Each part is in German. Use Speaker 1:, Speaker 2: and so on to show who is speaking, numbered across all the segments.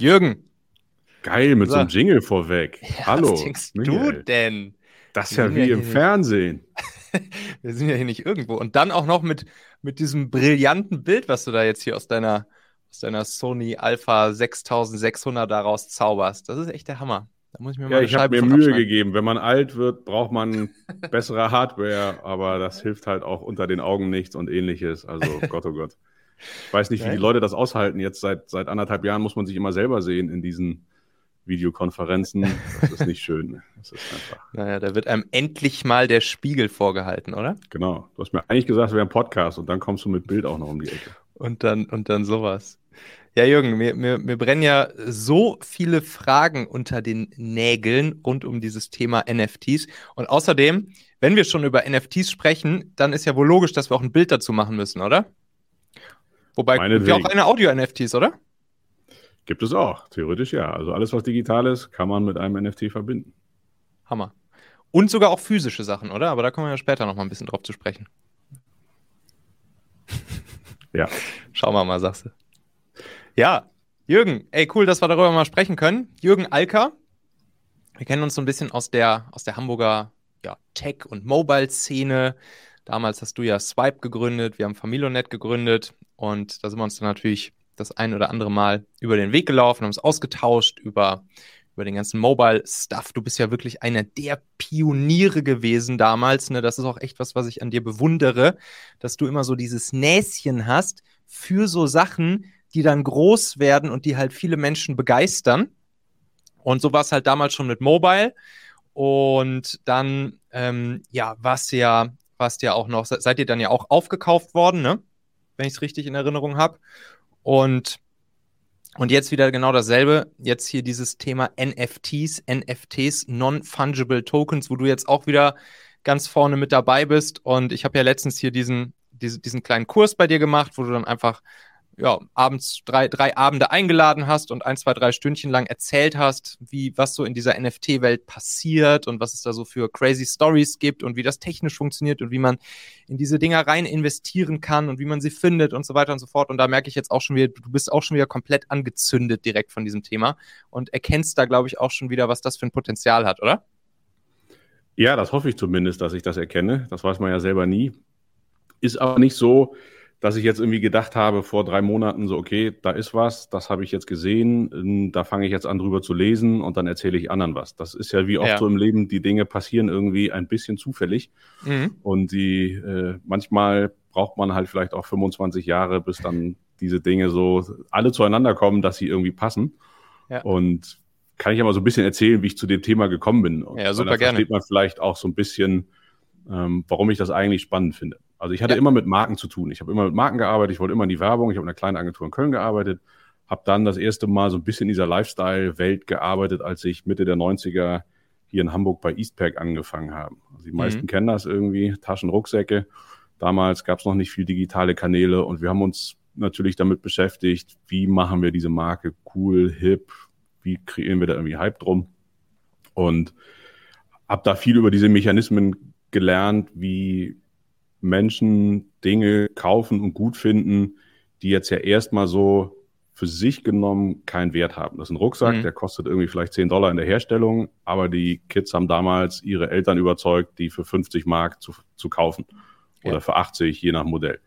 Speaker 1: Jürgen.
Speaker 2: Geil, mit so, einem Jingle vorweg. Ja, Hallo.
Speaker 1: Was denkst Michael. du denn?
Speaker 2: Das ist ja wie ja im Fernsehen.
Speaker 1: Wir sind ja hier nicht irgendwo. Und dann auch noch mit, mit diesem brillanten Bild, was du da jetzt hier aus deiner, aus deiner Sony Alpha 6600 daraus zauberst. Das ist echt der Hammer. Da muss ich mir
Speaker 2: ja, mal ich habe mir Mühe gegeben. Wenn man alt wird, braucht man bessere Hardware, aber das hilft halt auch unter den Augen nichts und ähnliches. Also Gott, oh Gott. Ich weiß nicht, wie die Leute das aushalten. Jetzt seit, seit anderthalb Jahren muss man sich immer selber sehen in diesen Videokonferenzen. Das ist nicht schön. Das ist
Speaker 1: einfach. Naja, da wird einem endlich mal der Spiegel vorgehalten, oder?
Speaker 2: Genau. Du hast mir eigentlich gesagt, es wäre ein Podcast und dann kommst du mit Bild auch noch um die Ecke.
Speaker 1: Und dann, und dann sowas. Ja, Jürgen, mir, mir, mir brennen ja so viele Fragen unter den Nägeln rund um dieses Thema NFTs. Und außerdem, wenn wir schon über NFTs sprechen, dann ist ja wohl logisch, dass wir auch ein Bild dazu machen müssen, oder? Wobei wir auch eine Audio-NFTs, oder?
Speaker 2: Gibt es auch, theoretisch ja. Also alles, was digital ist, kann man mit einem NFT verbinden.
Speaker 1: Hammer. Und sogar auch physische Sachen, oder? Aber da kommen wir ja später noch mal ein bisschen drauf zu sprechen.
Speaker 2: Ja.
Speaker 1: Schauen wir mal, sagst du. Ja, Jürgen, ey, cool, dass wir darüber mal sprechen können. Jürgen Alker. Wir kennen uns so ein bisschen aus der, aus der Hamburger ja, Tech- und Mobile-Szene. Damals hast du ja Swipe gegründet, wir haben Familionet gegründet und da sind wir uns dann natürlich das ein oder andere Mal über den Weg gelaufen, haben uns ausgetauscht über, über den ganzen Mobile-Stuff. Du bist ja wirklich einer der Pioniere gewesen damals. Ne? Das ist auch echt was, was ich an dir bewundere, dass du immer so dieses Näschen hast für so Sachen, die dann groß werden und die halt viele Menschen begeistern. Und so war es halt damals schon mit Mobile. Und dann, ähm, ja, warst du ja, warst ja auch noch, seid ihr dann ja auch aufgekauft worden, ne? Wenn ich es richtig in Erinnerung habe. Und, und jetzt wieder genau dasselbe. Jetzt hier dieses Thema NFTs, NFTs, Non-Fungible Tokens, wo du jetzt auch wieder ganz vorne mit dabei bist. Und ich habe ja letztens hier diesen, diese, diesen kleinen Kurs bei dir gemacht, wo du dann einfach ja, abends drei, drei Abende eingeladen hast und ein, zwei, drei Stündchen lang erzählt hast, wie, was so in dieser NFT-Welt passiert und was es da so für crazy Stories gibt und wie das technisch funktioniert und wie man in diese Dinger rein investieren kann und wie man sie findet und so weiter und so fort. Und da merke ich jetzt auch schon wieder, du bist auch schon wieder komplett angezündet direkt von diesem Thema und erkennst da, glaube ich, auch schon wieder, was das für ein Potenzial hat, oder?
Speaker 2: Ja, das hoffe ich zumindest, dass ich das erkenne. Das weiß man ja selber nie. Ist aber nicht so, dass ich jetzt irgendwie gedacht habe vor drei Monaten so, okay, da ist was, das habe ich jetzt gesehen, da fange ich jetzt an drüber zu lesen und dann erzähle ich anderen was. Das ist ja wie oft ja. so im Leben, die Dinge passieren irgendwie ein bisschen zufällig mhm. und die äh, manchmal braucht man halt vielleicht auch 25 Jahre, bis dann diese Dinge so alle zueinander kommen, dass sie irgendwie passen. Ja. Und kann ich ja mal so ein bisschen erzählen, wie ich zu dem Thema gekommen bin. Und
Speaker 1: ja, super gerne.
Speaker 2: versteht man vielleicht auch so ein bisschen, ähm, warum ich das eigentlich spannend finde. Also ich hatte ja. immer mit Marken zu tun. Ich habe immer mit Marken gearbeitet, ich wollte immer in die Werbung, ich habe in einer kleinen Agentur in Köln gearbeitet, habe dann das erste Mal so ein bisschen in dieser Lifestyle-Welt gearbeitet, als ich Mitte der 90er hier in Hamburg bei Eastpack angefangen habe. Also die meisten mhm. kennen das irgendwie, Taschen, Rucksäcke. Damals gab es noch nicht viel digitale Kanäle und wir haben uns natürlich damit beschäftigt, wie machen wir diese Marke cool, hip, wie kreieren wir da irgendwie Hype drum. Und habe da viel über diese Mechanismen gelernt, wie Menschen Dinge kaufen und gut finden, die jetzt ja erstmal so für sich genommen keinen Wert haben. Das ist ein Rucksack, mhm. der kostet irgendwie vielleicht 10 Dollar in der Herstellung, aber die Kids haben damals ihre Eltern überzeugt, die für 50 Mark zu, zu kaufen oder ja. für 80, je nach Modell.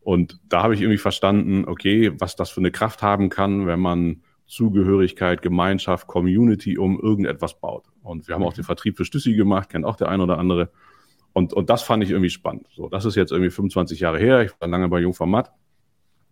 Speaker 2: Und da habe ich irgendwie verstanden, okay, was das für eine Kraft haben kann, wenn man Zugehörigkeit, Gemeinschaft, Community um irgendetwas baut. Und wir haben auch mhm. den Vertrieb für Stüssi gemacht, kennt auch der ein oder andere. Und, und das fand ich irgendwie spannend. So, das ist jetzt irgendwie 25 Jahre her. Ich war lange bei Jungformat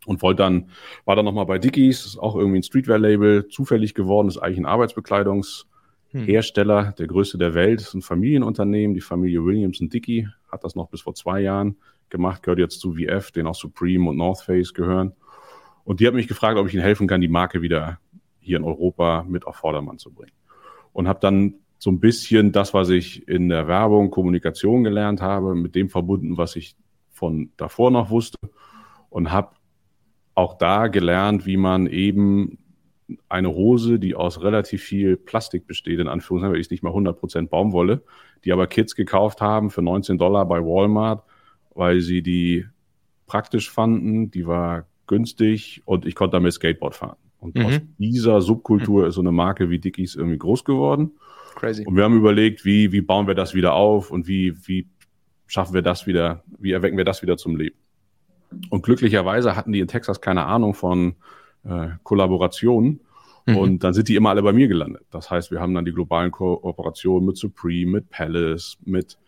Speaker 2: und wollte dann, war dann nochmal bei Dickies, ist auch irgendwie ein Streetwear-Label, zufällig geworden, ist eigentlich ein Arbeitsbekleidungshersteller, hm. der größte der Welt, ist ein Familienunternehmen, die Familie Williams und Dickey hat das noch bis vor zwei Jahren gemacht, gehört jetzt zu VF, den auch Supreme und North Face gehören. Und die hat mich gefragt, ob ich ihnen helfen kann, die Marke wieder hier in Europa mit auf Vordermann zu bringen. Und habe dann so ein bisschen das, was ich in der Werbung, Kommunikation gelernt habe, mit dem verbunden, was ich von davor noch wusste und habe auch da gelernt, wie man eben eine Hose, die aus relativ viel Plastik besteht, in Anführungszeichen, weil ich nicht mal 100% Baumwolle, die aber Kids gekauft haben für 19 Dollar bei Walmart, weil sie die praktisch fanden, die war günstig und ich konnte damit Skateboard fahren. Und mhm. aus dieser Subkultur mhm. ist so eine Marke wie Dickies irgendwie groß geworden.
Speaker 1: Crazy.
Speaker 2: Und wir haben überlegt, wie, wie bauen wir das wieder auf und wie, wie schaffen wir das wieder, wie erwecken wir das wieder zum Leben. Und glücklicherweise hatten die in Texas keine Ahnung von äh, Kollaborationen. Mhm. Und dann sind die immer alle bei mir gelandet. Das heißt, wir haben dann die globalen Kooperationen mit Supreme, mit Palace, mit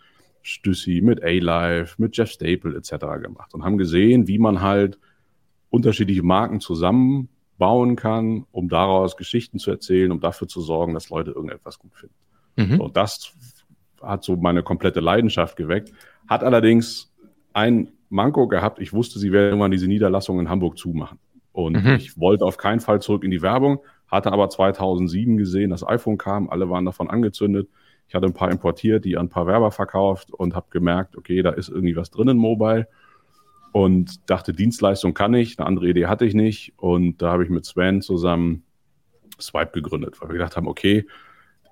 Speaker 2: Stüssi, mit A-Life, mit Jeff Staple etc. gemacht und haben gesehen, wie man halt unterschiedliche Marken zusammenbauen kann, um daraus Geschichten zu erzählen, um dafür zu sorgen, dass Leute irgendetwas gut finden. Mhm. So, das hat so meine komplette Leidenschaft geweckt. Hat allerdings ein Manko gehabt. Ich wusste, sie werden irgendwann diese Niederlassung in Hamburg zumachen. Und mhm. ich wollte auf keinen Fall zurück in die Werbung, hatte aber 2007 gesehen, das iPhone kam, alle waren davon angezündet. Ich hatte ein paar importiert, die an ein paar Werber verkauft und habe gemerkt, okay, da ist irgendwie was drin in Mobile und dachte, Dienstleistung kann ich, eine andere Idee hatte ich nicht und da habe ich mit Sven zusammen Swipe gegründet, weil wir gedacht haben, okay,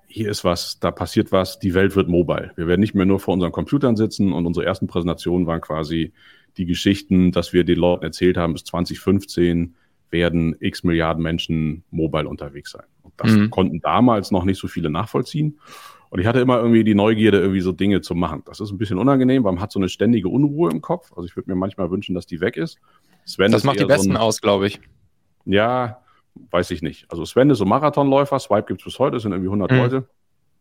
Speaker 2: hier ist was, da passiert was, die Welt wird mobile. Wir werden nicht mehr nur vor unseren Computern sitzen und unsere ersten Präsentationen waren quasi die Geschichten, dass wir den Leuten erzählt haben, bis 2015 werden x Milliarden Menschen mobile unterwegs sein. Und das mhm. konnten damals noch nicht so viele nachvollziehen. Und ich hatte immer irgendwie die Neugierde, irgendwie so Dinge zu machen. Das ist ein bisschen unangenehm, weil man hat so eine ständige Unruhe im Kopf. Also ich würde mir manchmal wünschen, dass die weg ist.
Speaker 1: Sven das macht die Besten so ein, aus, glaube ich.
Speaker 2: Ja, weiß ich nicht. Also Sven ist so Marathonläufer, Swipe gibt es bis heute, es sind irgendwie 100 mhm. Leute.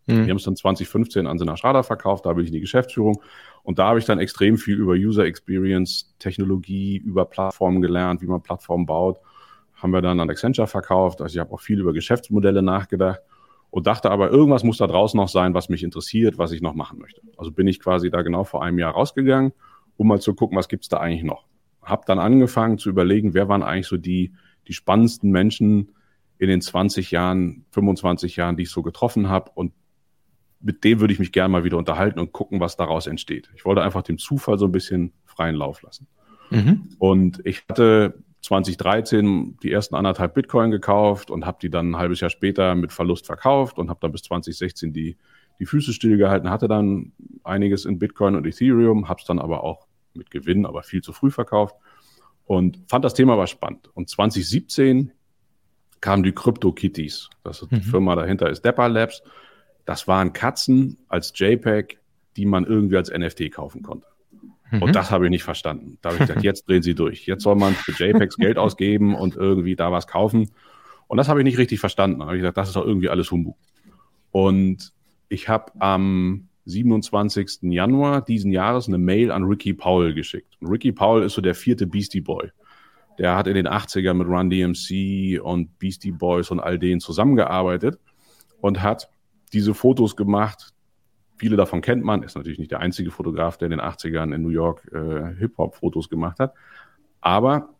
Speaker 2: Mhm. Die haben es dann 2015 an Sina Schrader verkauft, da bin ich in die Geschäftsführung. Und da habe ich dann extrem viel über User Experience, Technologie, über Plattformen gelernt, wie man Plattformen baut. Haben wir dann an Accenture verkauft. Also ich habe auch viel über Geschäftsmodelle nachgedacht und dachte aber, irgendwas muss da draußen noch sein, was mich interessiert, was ich noch machen möchte. Also bin ich quasi da genau vor einem Jahr rausgegangen, um mal zu gucken, was gibt's da eigentlich noch. Hab dann angefangen zu überlegen, wer waren eigentlich so die, die spannendsten Menschen in den 20 Jahren, 25 Jahren, die ich so getroffen habe und mit dem würde ich mich gerne mal wieder unterhalten und gucken, was daraus entsteht. Ich wollte einfach dem Zufall so ein bisschen freien Lauf lassen. Mhm. Und ich hatte 2013 die ersten anderthalb Bitcoin gekauft und habe die dann ein halbes Jahr später mit Verlust verkauft und habe dann bis 2016 die, die Füße stillgehalten, hatte dann einiges in Bitcoin und Ethereum, habe es dann aber auch mit Gewinn, aber viel zu früh verkauft und fand das Thema aber spannend. Und 2017 kamen die CryptoKitties. Das ist, mhm. die Firma dahinter ist Depper Labs. Das waren Katzen als JPEG, die man irgendwie als NFT kaufen konnte. Mhm. Und das habe ich nicht verstanden. Da habe ich gedacht, jetzt drehen sie durch. Jetzt soll man für JPEGs Geld ausgeben und irgendwie da was kaufen. Und das habe ich nicht richtig verstanden. Da habe ich gesagt, das ist doch irgendwie alles Humbug. Und ich habe am 27. Januar diesen Jahres eine Mail an Ricky Powell geschickt. Und Ricky Powell ist so der vierte Beastie Boy. Der hat in den 80ern mit Run DMC und Beastie Boys und all denen zusammengearbeitet und hat diese Fotos gemacht, Viele davon kennt man, ist natürlich nicht der einzige Fotograf, der in den 80ern in New York äh, Hip-Hop-Fotos gemacht hat, aber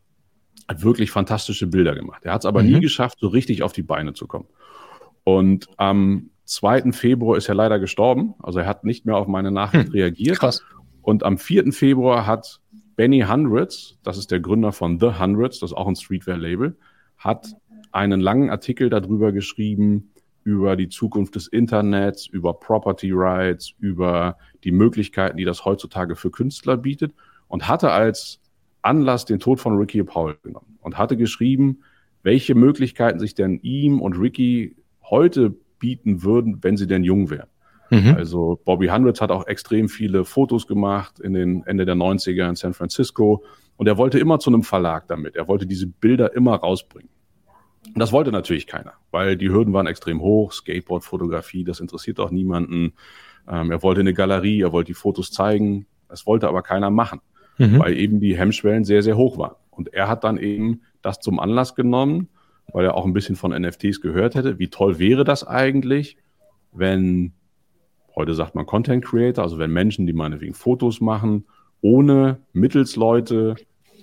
Speaker 2: hat wirklich fantastische Bilder gemacht. Er hat es aber mhm. nie geschafft, so richtig auf die Beine zu kommen. Und am 2. Februar ist er leider gestorben. Also er hat nicht mehr auf meine Nachricht hm. reagiert. Krass. Und am 4. Februar hat Benny Hundreds, das ist der Gründer von The Hundreds, das ist auch ein Streetwear-Label, hat einen langen Artikel darüber geschrieben, über die Zukunft des Internets, über Property Rights, über die Möglichkeiten, die das heutzutage für Künstler bietet und hatte als Anlass den Tod von Ricky Paul genommen und hatte geschrieben, welche Möglichkeiten sich denn ihm und Ricky heute bieten würden, wenn sie denn jung wären. Mhm. Also Bobby Hundreds hat auch extrem viele Fotos gemacht in den Ende der 90er in San Francisco und er wollte immer zu einem Verlag damit. Er wollte diese Bilder immer rausbringen. Das wollte natürlich keiner, weil die Hürden waren extrem hoch. Skateboard-Fotografie, das interessiert auch niemanden. Ähm, er wollte eine Galerie, er wollte die Fotos zeigen. Das wollte aber keiner machen, mhm. weil eben die Hemmschwellen sehr, sehr hoch waren. Und er hat dann eben das zum Anlass genommen, weil er auch ein bisschen von NFTs gehört hätte. Wie toll wäre das eigentlich, wenn, heute sagt man Content Creator, also wenn Menschen, die meinetwegen Fotos machen, ohne Mittelsleute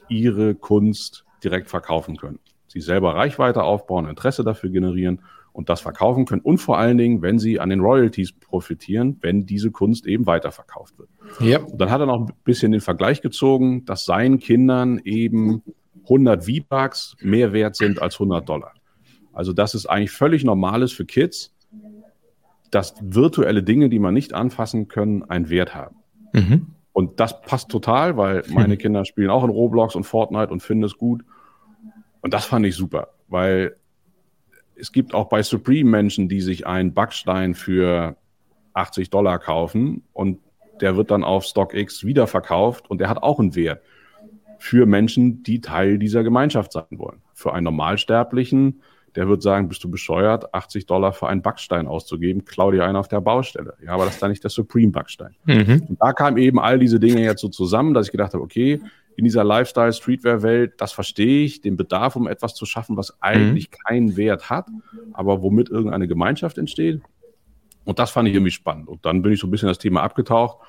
Speaker 2: ihre Kunst direkt verkaufen können sie selber Reichweite aufbauen, Interesse dafür generieren und das verkaufen können. Und vor allen Dingen, wenn sie an den Royalties profitieren, wenn diese Kunst eben weiterverkauft wird. Ja. Und dann hat er noch ein bisschen den Vergleich gezogen, dass seinen Kindern eben 100 V-Bucks mehr wert sind als 100 Dollar. Also das ist eigentlich völlig normales für Kids, dass virtuelle Dinge, die man nicht anfassen können, einen Wert haben. Mhm. Und das passt total, weil meine Kinder spielen auch in Roblox und Fortnite und finden es gut. Und das fand ich super, weil es gibt auch bei Supreme Menschen, die sich einen Backstein für 80 Dollar kaufen und der wird dann auf StockX wiederverkauft und der hat auch einen Wert für Menschen, die Teil dieser Gemeinschaft sein wollen. Für einen Normalsterblichen, der wird sagen, bist du bescheuert, 80 Dollar für einen Backstein auszugeben, klau dir einen auf der Baustelle. Ja, aber das ist dann nicht der Supreme Backstein. Mhm. Und da kamen eben all diese Dinge jetzt so zusammen, dass ich gedacht habe, okay, in dieser Lifestyle-Streetwear-Welt, das verstehe ich, den Bedarf, um etwas zu schaffen, was eigentlich mhm. keinen Wert hat, aber womit irgendeine Gemeinschaft entsteht. Und das fand ich irgendwie spannend. Und dann bin ich so ein bisschen das Thema abgetaucht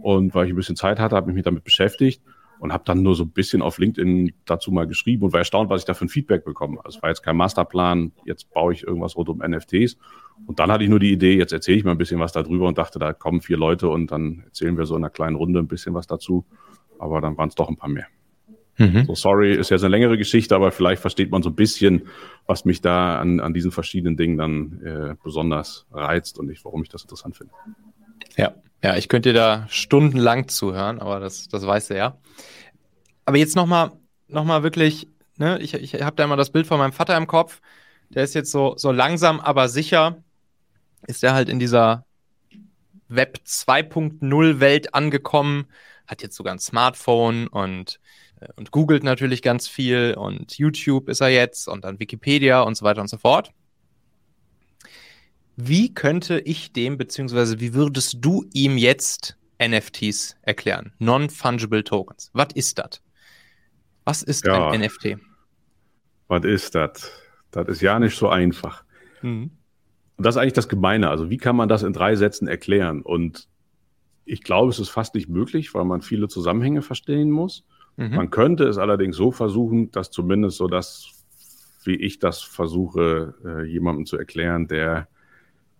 Speaker 2: und weil ich ein bisschen Zeit hatte, habe ich mich damit beschäftigt und habe dann nur so ein bisschen auf LinkedIn dazu mal geschrieben und war erstaunt, was ich da für ein Feedback bekomme. Also es war jetzt kein Masterplan, jetzt baue ich irgendwas rund um NFTs. Und dann hatte ich nur die Idee, jetzt erzähle ich mal ein bisschen was darüber und dachte, da kommen vier Leute und dann erzählen wir so in einer kleinen Runde ein bisschen was dazu. Aber dann waren es doch ein paar mehr. Mhm. So, sorry, ist jetzt eine längere Geschichte, aber vielleicht versteht man so ein bisschen, was mich da an, an diesen verschiedenen Dingen dann äh, besonders reizt und ich, warum ich das interessant finde.
Speaker 1: Ja, ja, ich könnte dir da stundenlang zuhören, aber das, das weißt du ja. Aber jetzt nochmal noch mal wirklich, ne, ich, ich habe da immer das Bild von meinem Vater im Kopf. Der ist jetzt so, so langsam, aber sicher, ist er halt in dieser Web 2.0 Welt angekommen, hat jetzt sogar ein Smartphone und, äh, und googelt natürlich ganz viel und YouTube ist er jetzt und dann Wikipedia und so weiter und so fort. Wie könnte ich dem, beziehungsweise wie würdest du ihm jetzt NFTs erklären? Non-Fungible Tokens. Was ist das? Was ist ja, ein NFT?
Speaker 2: Was ist das? Das ist ja nicht so einfach. Mhm. Und das ist eigentlich das Gemeine. Also, wie kann man das in drei Sätzen erklären? Und ich glaube, es ist fast nicht möglich, weil man viele Zusammenhänge verstehen muss. Mhm. Man könnte es allerdings so versuchen, dass zumindest so das, wie ich das versuche, äh, jemandem zu erklären, der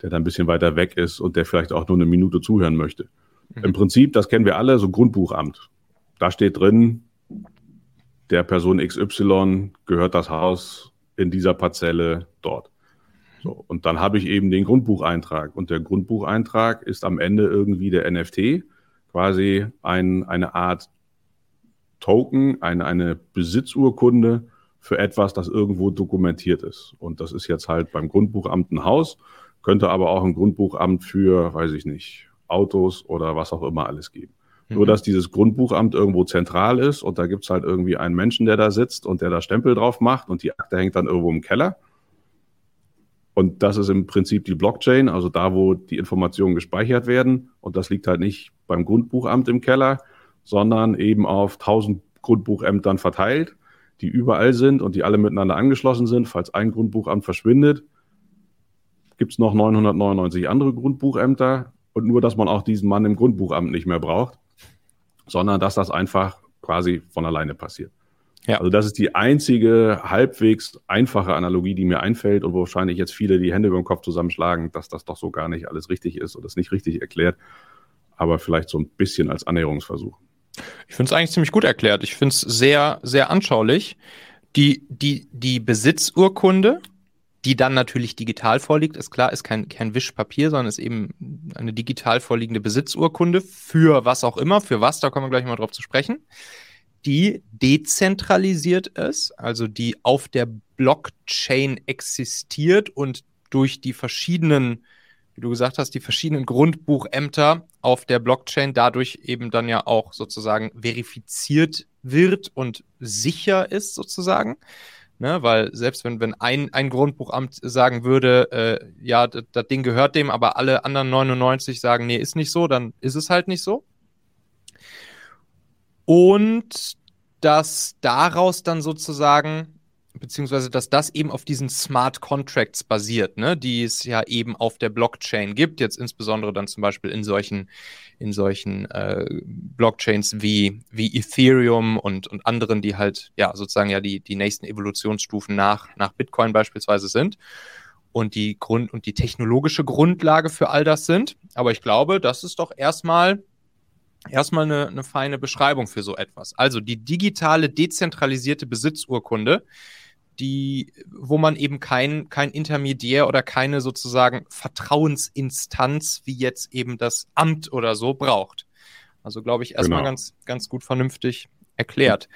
Speaker 2: der da ein bisschen weiter weg ist und der vielleicht auch nur eine Minute zuhören möchte. Mhm. Im Prinzip, das kennen wir alle, so Grundbuchamt. Da steht drin, der Person XY gehört das Haus in dieser Parzelle dort. So, und dann habe ich eben den Grundbucheintrag. Und der Grundbucheintrag ist am Ende irgendwie der NFT, quasi ein, eine Art Token, eine, eine Besitzurkunde für etwas, das irgendwo dokumentiert ist. Und das ist jetzt halt beim Grundbuchamt ein Haus könnte aber auch ein Grundbuchamt für, weiß ich nicht, Autos oder was auch immer alles geben. Mhm. Nur, dass dieses Grundbuchamt irgendwo zentral ist und da gibt's halt irgendwie einen Menschen, der da sitzt und der da Stempel drauf macht und die Akte hängt dann irgendwo im Keller. Und das ist im Prinzip die Blockchain, also da, wo die Informationen gespeichert werden. Und das liegt halt nicht beim Grundbuchamt im Keller, sondern eben auf tausend Grundbuchämtern verteilt, die überall sind und die alle miteinander angeschlossen sind. Falls ein Grundbuchamt verschwindet, gibt es noch 999 andere Grundbuchämter und nur, dass man auch diesen Mann im Grundbuchamt nicht mehr braucht, sondern dass das einfach quasi von alleine passiert. Ja. Also das ist die einzige halbwegs einfache Analogie, die mir einfällt und wo wahrscheinlich jetzt viele die Hände über den Kopf zusammenschlagen, dass das doch so gar nicht alles richtig ist oder es nicht richtig erklärt, aber vielleicht so ein bisschen als Annäherungsversuch.
Speaker 1: Ich finde es eigentlich ziemlich gut erklärt. Ich finde es sehr, sehr anschaulich. Die, die, die Besitzurkunde die dann natürlich digital vorliegt, ist klar, ist kein, kein Wischpapier, sondern ist eben eine digital vorliegende Besitzurkunde für was auch immer, für was, da kommen wir gleich mal drauf zu sprechen, die dezentralisiert ist, also die auf der Blockchain existiert und durch die verschiedenen, wie du gesagt hast, die verschiedenen Grundbuchämter auf der Blockchain dadurch eben dann ja auch sozusagen verifiziert wird und sicher ist sozusagen. Ne, weil selbst wenn, wenn ein, ein Grundbuchamt sagen würde, äh, ja, das Ding gehört dem, aber alle anderen 99 sagen, nee, ist nicht so, dann ist es halt nicht so. Und dass daraus dann sozusagen beziehungsweise dass das eben auf diesen Smart Contracts basiert, ne, die es ja eben auf der Blockchain gibt, jetzt insbesondere dann zum Beispiel in solchen, in solchen äh, Blockchains wie, wie Ethereum und, und anderen, die halt ja sozusagen ja die, die nächsten Evolutionsstufen nach, nach Bitcoin beispielsweise sind und die Grund und die technologische Grundlage für all das sind. Aber ich glaube, das ist doch erstmal erstmal eine, eine feine Beschreibung für so etwas. Also die digitale dezentralisierte Besitzurkunde die, wo man eben kein, kein Intermediär oder keine sozusagen Vertrauensinstanz wie jetzt eben das Amt oder so braucht. Also glaube ich erstmal genau. ganz, ganz gut vernünftig erklärt.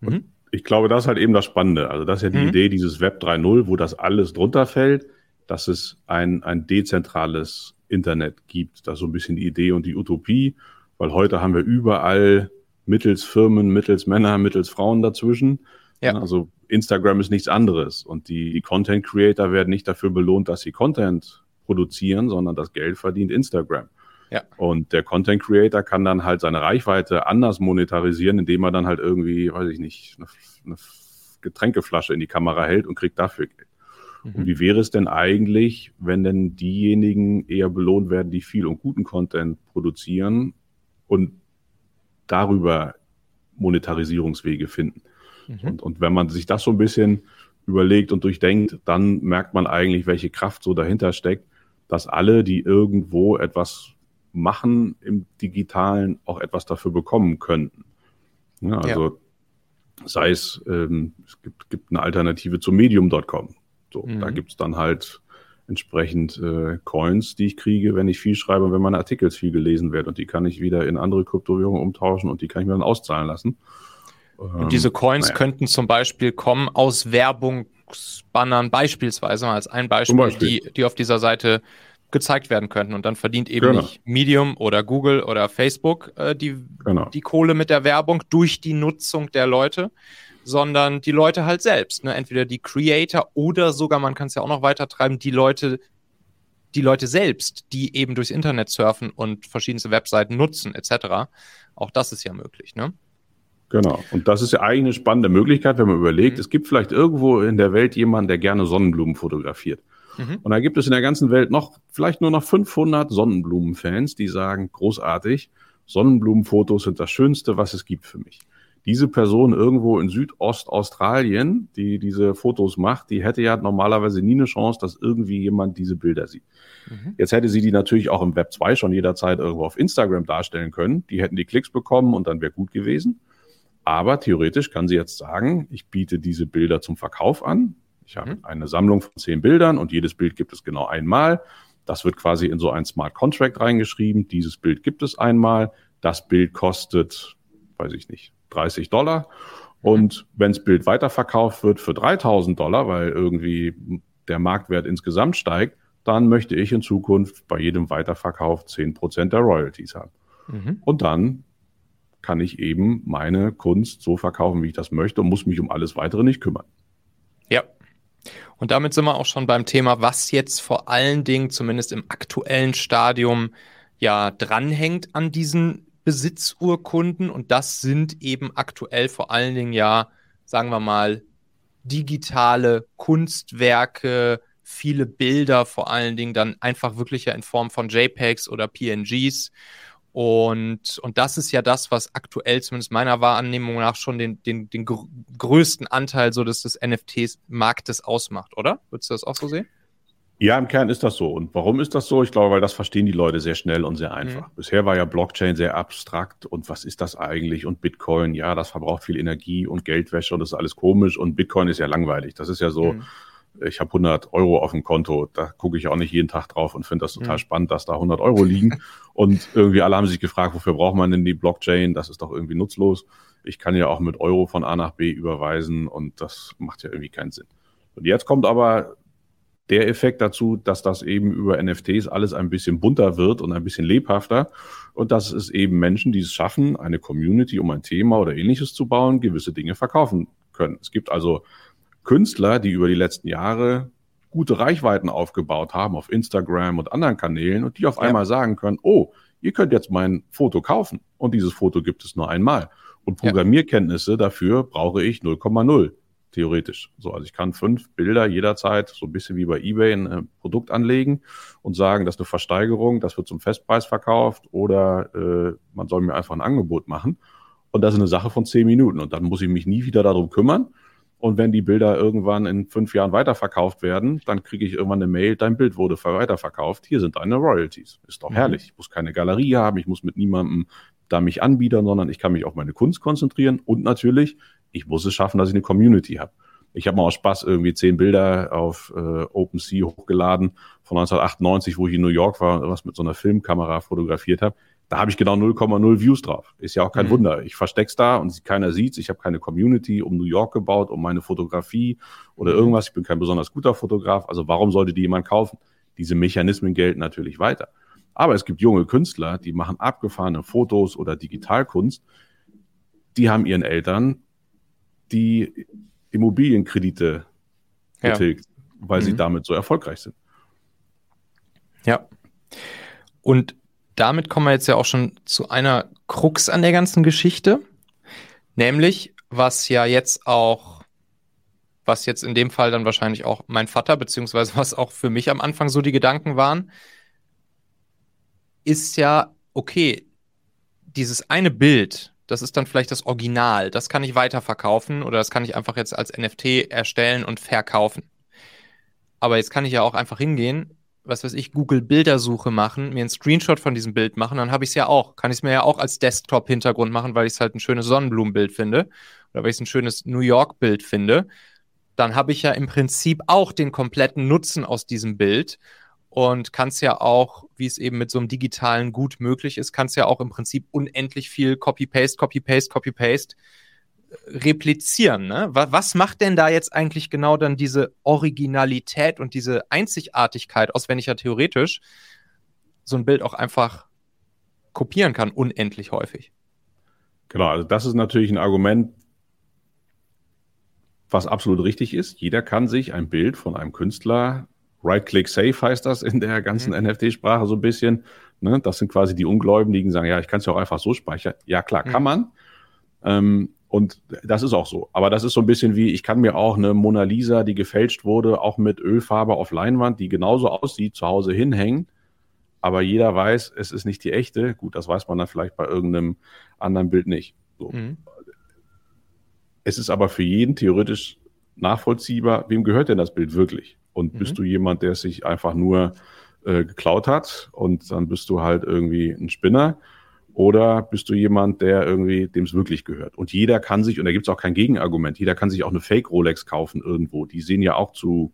Speaker 2: Mhm. ich glaube, das ist halt eben das Spannende. Also das ist ja die mhm. Idee dieses Web 3.0, wo das alles drunter fällt, dass es ein, ein dezentrales Internet gibt. Das ist so ein bisschen die Idee und die Utopie, weil heute haben wir überall mittels Firmen, mittels Männer, mittels Frauen dazwischen. Ja. Also Instagram ist nichts anderes und die, die Content Creator werden nicht dafür belohnt, dass sie Content produzieren, sondern das Geld verdient Instagram. Ja. Und der Content Creator kann dann halt seine Reichweite anders monetarisieren, indem er dann halt irgendwie, weiß ich nicht, eine, eine Getränkeflasche in die Kamera hält und kriegt dafür Geld. Mhm. Und wie wäre es denn eigentlich, wenn denn diejenigen eher belohnt werden, die viel und guten Content produzieren und darüber Monetarisierungswege finden? Mhm. Und, und wenn man sich das so ein bisschen überlegt und durchdenkt, dann merkt man eigentlich, welche Kraft so dahinter steckt, dass alle, die irgendwo etwas machen im Digitalen, auch etwas dafür bekommen könnten. Ja, also ja. sei es, ähm, es gibt, gibt eine Alternative zu medium.com. So, mhm. Da gibt es dann halt entsprechend äh, Coins, die ich kriege, wenn ich viel schreibe und wenn meine Artikel viel gelesen werden. Und die kann ich wieder in andere Kryptowährungen umtauschen und die kann ich mir dann auszahlen lassen.
Speaker 1: Und diese ähm, Coins naja. könnten zum Beispiel kommen aus Werbungsbannern, beispielsweise mal als ein Beispiel, Beispiel, Die, die auf dieser Seite gezeigt werden könnten. Und dann verdient eben genau. nicht Medium oder Google oder Facebook äh, die, genau. die Kohle mit der Werbung durch die Nutzung der Leute, sondern die Leute halt selbst. Ne? Entweder die Creator oder sogar, man kann es ja auch noch weiter treiben, die Leute, die Leute selbst, die eben durchs Internet surfen und verschiedenste Webseiten nutzen, etc. Auch das ist ja möglich, ne?
Speaker 2: Genau. Und das ist ja eigentlich eine spannende Möglichkeit, wenn man überlegt, mhm. es gibt vielleicht irgendwo in der Welt jemanden, der gerne Sonnenblumen fotografiert. Mhm. Und da gibt es in der ganzen Welt noch, vielleicht nur noch 500 Sonnenblumenfans, die sagen, großartig, Sonnenblumenfotos sind das Schönste, was es gibt für mich. Diese Person irgendwo in Südostaustralien, die diese Fotos macht, die hätte ja normalerweise nie eine Chance, dass irgendwie jemand diese Bilder sieht. Mhm. Jetzt hätte sie die natürlich auch im Web 2 schon jederzeit irgendwo auf Instagram darstellen können. Die hätten die Klicks bekommen und dann wäre gut gewesen. Aber theoretisch kann sie jetzt sagen, ich biete diese Bilder zum Verkauf an. Ich habe mhm. eine Sammlung von zehn Bildern und jedes Bild gibt es genau einmal. Das wird quasi in so ein Smart Contract reingeschrieben. Dieses Bild gibt es einmal. Das Bild kostet, weiß ich nicht, 30 Dollar. Und wenn das Bild weiterverkauft wird für 3000 Dollar, weil irgendwie der Marktwert insgesamt steigt, dann möchte ich in Zukunft bei jedem Weiterverkauf 10% der Royalties haben. Mhm. Und dann kann ich eben meine Kunst so verkaufen, wie ich das möchte und muss mich um alles weitere nicht kümmern.
Speaker 1: Ja. Und damit sind wir auch schon beim Thema, was jetzt vor allen Dingen, zumindest im aktuellen Stadium, ja dranhängt an diesen Besitzurkunden. Und das sind eben aktuell vor allen Dingen ja, sagen wir mal, digitale Kunstwerke, viele Bilder, vor allen Dingen dann einfach wirklich ja in Form von JPEGs oder PNGs. Und, und das ist ja das, was aktuell zumindest meiner Wahrnehmung nach schon den, den, den gr größten Anteil so des, des NFT-Marktes ausmacht, oder? Würdest du das auch so sehen?
Speaker 2: Ja, im Kern ist das so. Und warum ist das so? Ich glaube, weil das verstehen die Leute sehr schnell und sehr einfach. Mhm. Bisher war ja Blockchain sehr abstrakt und was ist das eigentlich? Und Bitcoin, ja, das verbraucht viel Energie und Geldwäsche und das ist alles komisch und Bitcoin ist ja langweilig. Das ist ja so, mhm ich habe 100 Euro auf dem Konto, da gucke ich auch nicht jeden Tag drauf und finde das total mhm. spannend, dass da 100 Euro liegen. und irgendwie alle haben sich gefragt, wofür braucht man denn die Blockchain? Das ist doch irgendwie nutzlos. Ich kann ja auch mit Euro von A nach B überweisen und das macht ja irgendwie keinen Sinn. Und jetzt kommt aber der Effekt dazu, dass das eben über NFTs alles ein bisschen bunter wird und ein bisschen lebhafter und dass es eben Menschen, die es schaffen, eine Community um ein Thema oder ähnliches zu bauen, gewisse Dinge verkaufen können. Es gibt also Künstler, die über die letzten Jahre gute Reichweiten aufgebaut haben auf Instagram und anderen Kanälen und die auf ja. einmal sagen können, oh, ihr könnt jetzt mein Foto kaufen und dieses Foto gibt es nur einmal. Und Programmierkenntnisse dafür brauche ich 0,0 theoretisch. So, also ich kann fünf Bilder jederzeit, so ein bisschen wie bei eBay, ein äh, Produkt anlegen und sagen, das ist eine Versteigerung, das wird zum Festpreis verkauft oder äh, man soll mir einfach ein Angebot machen. Und das ist eine Sache von zehn Minuten. Und dann muss ich mich nie wieder darum kümmern, und wenn die Bilder irgendwann in fünf Jahren weiterverkauft werden, dann kriege ich irgendwann eine Mail, dein Bild wurde weiterverkauft, hier sind deine Royalties. Ist doch mhm. herrlich. Ich muss keine Galerie haben, ich muss mit niemandem da mich anbiedern, sondern ich kann mich auf meine Kunst konzentrieren und natürlich, ich muss es schaffen, dass ich eine Community habe. Ich habe mal aus Spaß irgendwie zehn Bilder auf äh, OpenSea hochgeladen von 1998, wo ich in New York war und was mit so einer Filmkamera fotografiert habe. Da habe ich genau 0,0 Views drauf. Ist ja auch kein
Speaker 1: Mhm.
Speaker 2: Wunder. Ich versteck's da und keiner sieht's. Ich habe keine Community um New York gebaut, um meine Fotografie oder
Speaker 1: Mhm.
Speaker 2: irgendwas. Ich bin kein besonders guter Fotograf. Also warum sollte die jemand kaufen? Diese Mechanismen gelten natürlich weiter. Aber es gibt junge Künstler, die machen abgefahrene Fotos oder Digitalkunst. Die haben ihren Eltern die Immobilienkredite
Speaker 1: Ja.
Speaker 2: getilgt, weil sie
Speaker 1: Mhm.
Speaker 2: damit so erfolgreich sind.
Speaker 1: Ja. Und damit kommen wir jetzt ja auch schon zu einer Krux an der ganzen Geschichte, nämlich was ja jetzt auch, was jetzt in dem Fall dann wahrscheinlich auch mein Vater, beziehungsweise was auch für mich am Anfang so die Gedanken waren, ist ja, okay, dieses eine Bild, das ist dann vielleicht das Original, das kann ich weiterverkaufen oder das kann ich einfach jetzt als NFT erstellen und verkaufen. Aber jetzt kann ich ja auch einfach hingehen, was weiß ich, Google Bildersuche machen, mir einen Screenshot von diesem Bild machen, dann habe ich es ja auch. Kann ich es mir ja auch als Desktop-Hintergrund machen, weil ich es halt ein schönes Sonnenblumenbild finde oder weil ich es ein schönes New York-Bild finde. Dann habe ich ja im Prinzip auch den kompletten Nutzen aus diesem Bild und kann es ja auch, wie es eben mit so einem digitalen Gut möglich ist, kann es ja auch im Prinzip unendlich viel Copy-Paste, Copy-Paste, Copy-Paste replizieren. Ne? Was macht denn da jetzt eigentlich genau dann diese Originalität und diese Einzigartigkeit aus, wenn ich ja theoretisch so ein Bild auch einfach kopieren kann, unendlich häufig?
Speaker 2: Genau, also das ist natürlich ein Argument, was absolut richtig ist. Jeder kann sich ein Bild von einem Künstler, Right-Click Safe heißt das in der ganzen
Speaker 1: Mhm.
Speaker 2: NFT-Sprache so ein bisschen. Ne? Das sind quasi die Ungläubigen, die sagen, ja, ich kann es ja auch einfach so speichern. Ja, klar, kann
Speaker 1: Mhm.
Speaker 2: man. Ähm, und das ist auch so. Aber das ist so ein bisschen wie, ich kann mir auch eine Mona Lisa, die gefälscht wurde, auch mit Ölfarbe auf Leinwand, die genauso aussieht, zu Hause hinhängen. Aber jeder weiß, es ist nicht die echte. Gut, das weiß man dann vielleicht bei irgendeinem anderen Bild nicht. So.
Speaker 1: Mhm.
Speaker 2: Es ist aber für jeden theoretisch nachvollziehbar, wem gehört denn das Bild wirklich? Und
Speaker 1: Mhm.
Speaker 2: bist du jemand, der sich einfach nur äh, geklaut hat und dann bist du halt irgendwie ein Spinner? Oder bist du jemand, der irgendwie dem es wirklich gehört? Und jeder kann sich, und da gibt es auch kein Gegenargument, jeder kann sich auch eine Fake-Rolex kaufen irgendwo. Die sehen ja auch zu,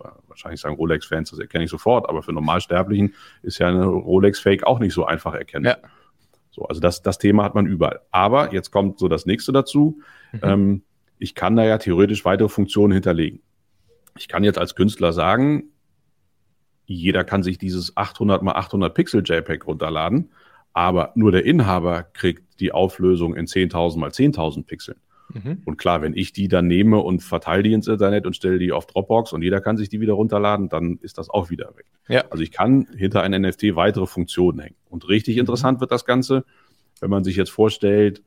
Speaker 2: äh, wahrscheinlich sagen Rolex-Fans, das erkenne ich sofort, aber für Normalsterblichen ist ja eine Rolex-Fake auch nicht so einfach erkennbar.
Speaker 1: Ja.
Speaker 2: So, also das, das Thema hat man überall. Aber jetzt kommt so das nächste dazu.
Speaker 1: Mhm.
Speaker 2: Ähm, ich kann da ja theoretisch weitere Funktionen hinterlegen. Ich kann jetzt als Künstler sagen, jeder kann sich dieses 800 mal 800 Pixel JPEG runterladen, aber nur der Inhaber kriegt die Auflösung in 10.000 mal 10.000 Pixeln.
Speaker 1: Mhm.
Speaker 2: Und klar, wenn ich die dann nehme und verteile die ins Internet und stelle die auf Dropbox und jeder kann sich die wieder runterladen, dann ist das auch wieder weg.
Speaker 1: Ja.
Speaker 2: Also ich kann hinter ein NFT weitere Funktionen hängen. Und richtig interessant wird das Ganze, wenn man sich jetzt vorstellt,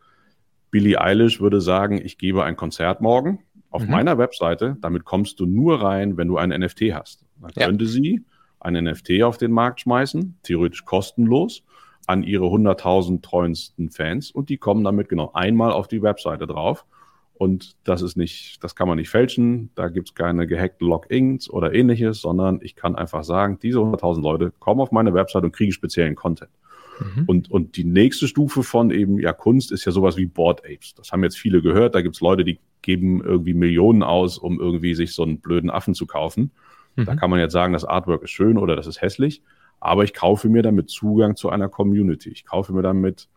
Speaker 2: Billie Eilish würde sagen, ich gebe ein Konzert morgen auf
Speaker 1: Mhm.
Speaker 2: meiner Webseite. Damit kommst du nur rein, wenn du ein NFT hast. Dann
Speaker 1: Ja.
Speaker 2: könnte sie ein NFT auf den Markt schmeißen, theoretisch kostenlos, an ihre 100.000 treuesten Fans und die kommen damit genau einmal auf die Webseite drauf. Und das ist nicht, das kann man nicht fälschen, da gibt es keine gehackten Logins oder ähnliches, sondern ich kann einfach sagen, diese 100.000 Leute kommen auf meine Webseite und kriegen speziellen Content.
Speaker 1: Mhm.
Speaker 2: Und, und die nächste Stufe von eben ja Kunst ist ja sowas wie Board Apes. Das haben jetzt viele gehört. Da gibt es Leute, die geben irgendwie Millionen aus, um irgendwie sich so einen blöden Affen zu kaufen. Da
Speaker 1: Mhm.
Speaker 2: kann man jetzt sagen, das Artwork ist schön oder das ist hässlich. Aber ich kaufe mir damit Zugang zu einer Community. Ich kaufe mir damit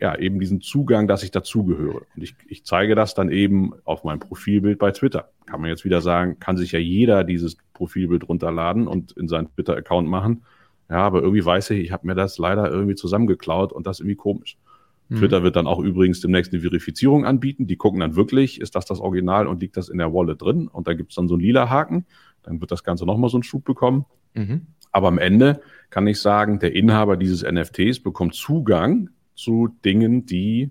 Speaker 2: ja eben diesen Zugang, dass ich dazugehöre. Und ich, ich zeige das dann eben auf meinem Profilbild bei Twitter. Kann man jetzt wieder sagen, kann sich ja jeder dieses Profilbild runterladen und in seinen Twitter-Account machen. Ja, aber irgendwie weiß ich, ich habe mir das leider irgendwie zusammengeklaut und das ist irgendwie komisch.
Speaker 1: Mhm.
Speaker 2: Twitter wird dann auch übrigens demnächst eine Verifizierung anbieten. Die gucken dann wirklich, ist das das Original und liegt das in der Wallet drin? Und da gibt es dann so einen lila Haken. Dann wird das Ganze nochmal so einen Schub bekommen.
Speaker 1: Mhm.
Speaker 2: Aber am Ende kann ich sagen, der Inhaber dieses NFTs bekommt Zugang zu Dingen, die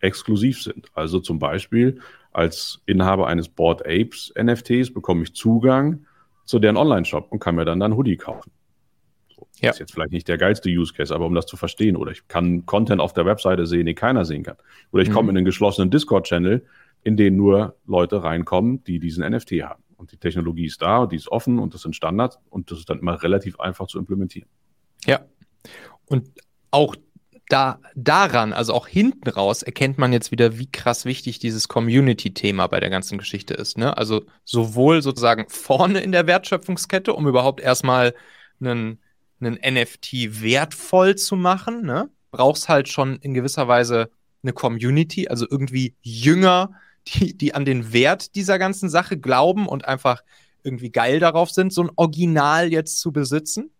Speaker 2: exklusiv sind. Also zum Beispiel als Inhaber eines Board Apes NFTs bekomme ich Zugang zu deren Online-Shop und kann mir dann dann Hoodie kaufen.
Speaker 1: Ja.
Speaker 2: Ist jetzt vielleicht nicht der geilste Use Case, aber um das zu verstehen. Oder ich kann Content auf der Webseite sehen, den keiner sehen kann. Oder ich
Speaker 1: Mhm.
Speaker 2: komme in einen geschlossenen Discord-Channel, in den nur Leute reinkommen, die diesen NFT haben. Und die Technologie ist da, die ist offen und das sind Standards und das ist dann immer relativ einfach zu implementieren.
Speaker 1: Ja. Und auch da, daran, also auch hinten raus, erkennt man jetzt wieder, wie krass wichtig dieses Community-Thema bei der ganzen Geschichte ist. Ne? Also sowohl sozusagen vorne in der Wertschöpfungskette, um überhaupt erstmal einen einen NFT wertvoll zu machen, ne, brauchst halt schon in gewisser Weise eine Community, also irgendwie Jünger, die, die an den Wert dieser ganzen Sache glauben und einfach irgendwie geil darauf sind, so ein Original jetzt zu besitzen.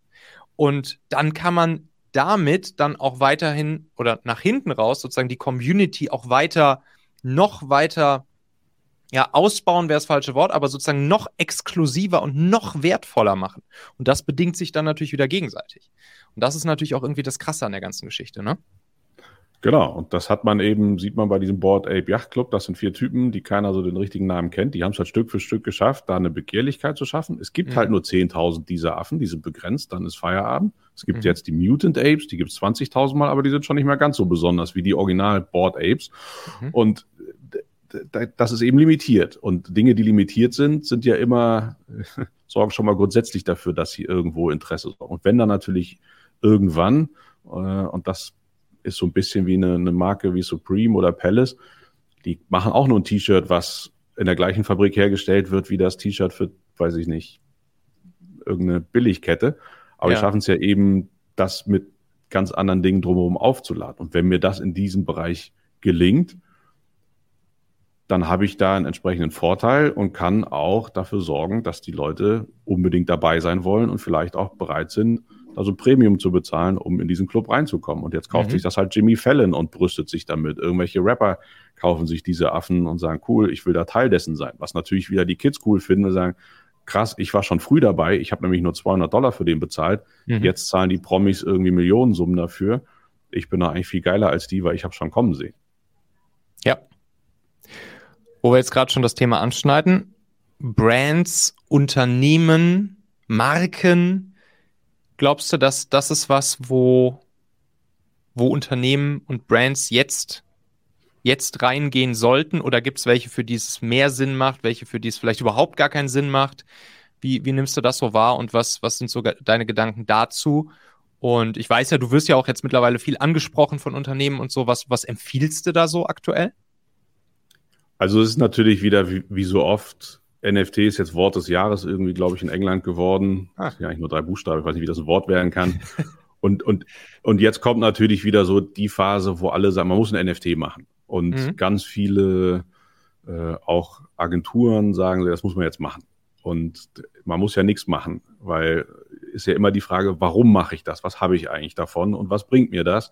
Speaker 1: Und dann kann man damit dann auch weiterhin oder nach hinten raus sozusagen die Community auch weiter, noch weiter ja, ausbauen wäre das falsche Wort, aber sozusagen noch exklusiver und noch wertvoller machen. Und das bedingt sich dann natürlich wieder gegenseitig. Und das ist natürlich auch irgendwie das Krasse an der ganzen Geschichte, ne?
Speaker 2: Genau, und das hat man eben, sieht man bei diesem Board Ape Yacht Club, das sind vier Typen, die keiner so den richtigen Namen kennt. Die haben es halt Stück für Stück geschafft, da eine Begehrlichkeit zu schaffen. Es gibt mhm. halt nur 10.000 dieser Affen, die sind begrenzt, dann ist Feierabend. Es gibt mhm. jetzt die Mutant Apes, die gibt es 20.000 Mal, aber die sind schon nicht mehr ganz so besonders wie die Original Board Apes. Mhm. Und das ist eben limitiert. Und Dinge, die limitiert sind, sind ja immer, sorgen schon mal grundsätzlich dafür, dass sie irgendwo Interesse sorgen. Und wenn dann natürlich irgendwann, äh, und das ist so ein bisschen wie eine, eine Marke wie Supreme oder Palace, die machen auch nur ein T-Shirt, was in der gleichen Fabrik hergestellt wird wie das T-Shirt für, weiß ich nicht, irgendeine Billigkette. Aber ja. die schaffen es ja eben, das mit ganz anderen Dingen drumherum aufzuladen. Und wenn mir das in diesem Bereich gelingt, dann habe ich da einen entsprechenden Vorteil und kann auch dafür sorgen, dass die Leute unbedingt dabei sein wollen und vielleicht auch bereit sind, also Premium zu bezahlen, um in diesen Club reinzukommen. Und jetzt kauft mhm. sich das halt Jimmy Fallon und brüstet sich damit. Irgendwelche Rapper kaufen sich diese Affen und sagen, cool, ich will da Teil dessen sein. Was natürlich wieder die Kids cool finden und sagen, krass, ich war schon früh dabei, ich habe nämlich nur 200 Dollar für den bezahlt. Mhm. Jetzt zahlen die Promis irgendwie Millionensummen dafür. Ich bin da eigentlich viel geiler als die, weil ich habe schon kommen sehen.
Speaker 1: Ja, wo wir jetzt gerade schon das Thema anschneiden, Brands, Unternehmen, Marken, glaubst du, dass das ist was, wo, wo Unternehmen und Brands jetzt, jetzt reingehen sollten? Oder gibt es welche, für die es mehr Sinn macht, welche, für die es vielleicht überhaupt gar keinen Sinn macht? Wie, wie nimmst du das so wahr und was, was sind so deine Gedanken dazu? Und ich weiß ja, du wirst ja auch jetzt mittlerweile viel angesprochen von Unternehmen und so. Was, was empfiehlst du da so aktuell?
Speaker 2: Also es ist natürlich wieder wie, wie, so oft, NFT ist jetzt Wort des Jahres irgendwie, glaube ich, in England geworden. Ach. Ja, eigentlich nur drei Buchstaben, ich weiß nicht, wie das ein Wort werden kann. und, und, und jetzt kommt natürlich wieder so die Phase, wo alle sagen, man muss ein NFT machen. Und mhm. ganz viele äh, auch Agenturen sagen, das muss man jetzt machen. Und man muss ja nichts machen, weil ist ja immer die Frage, warum mache ich das? Was habe ich eigentlich davon und was bringt mir das?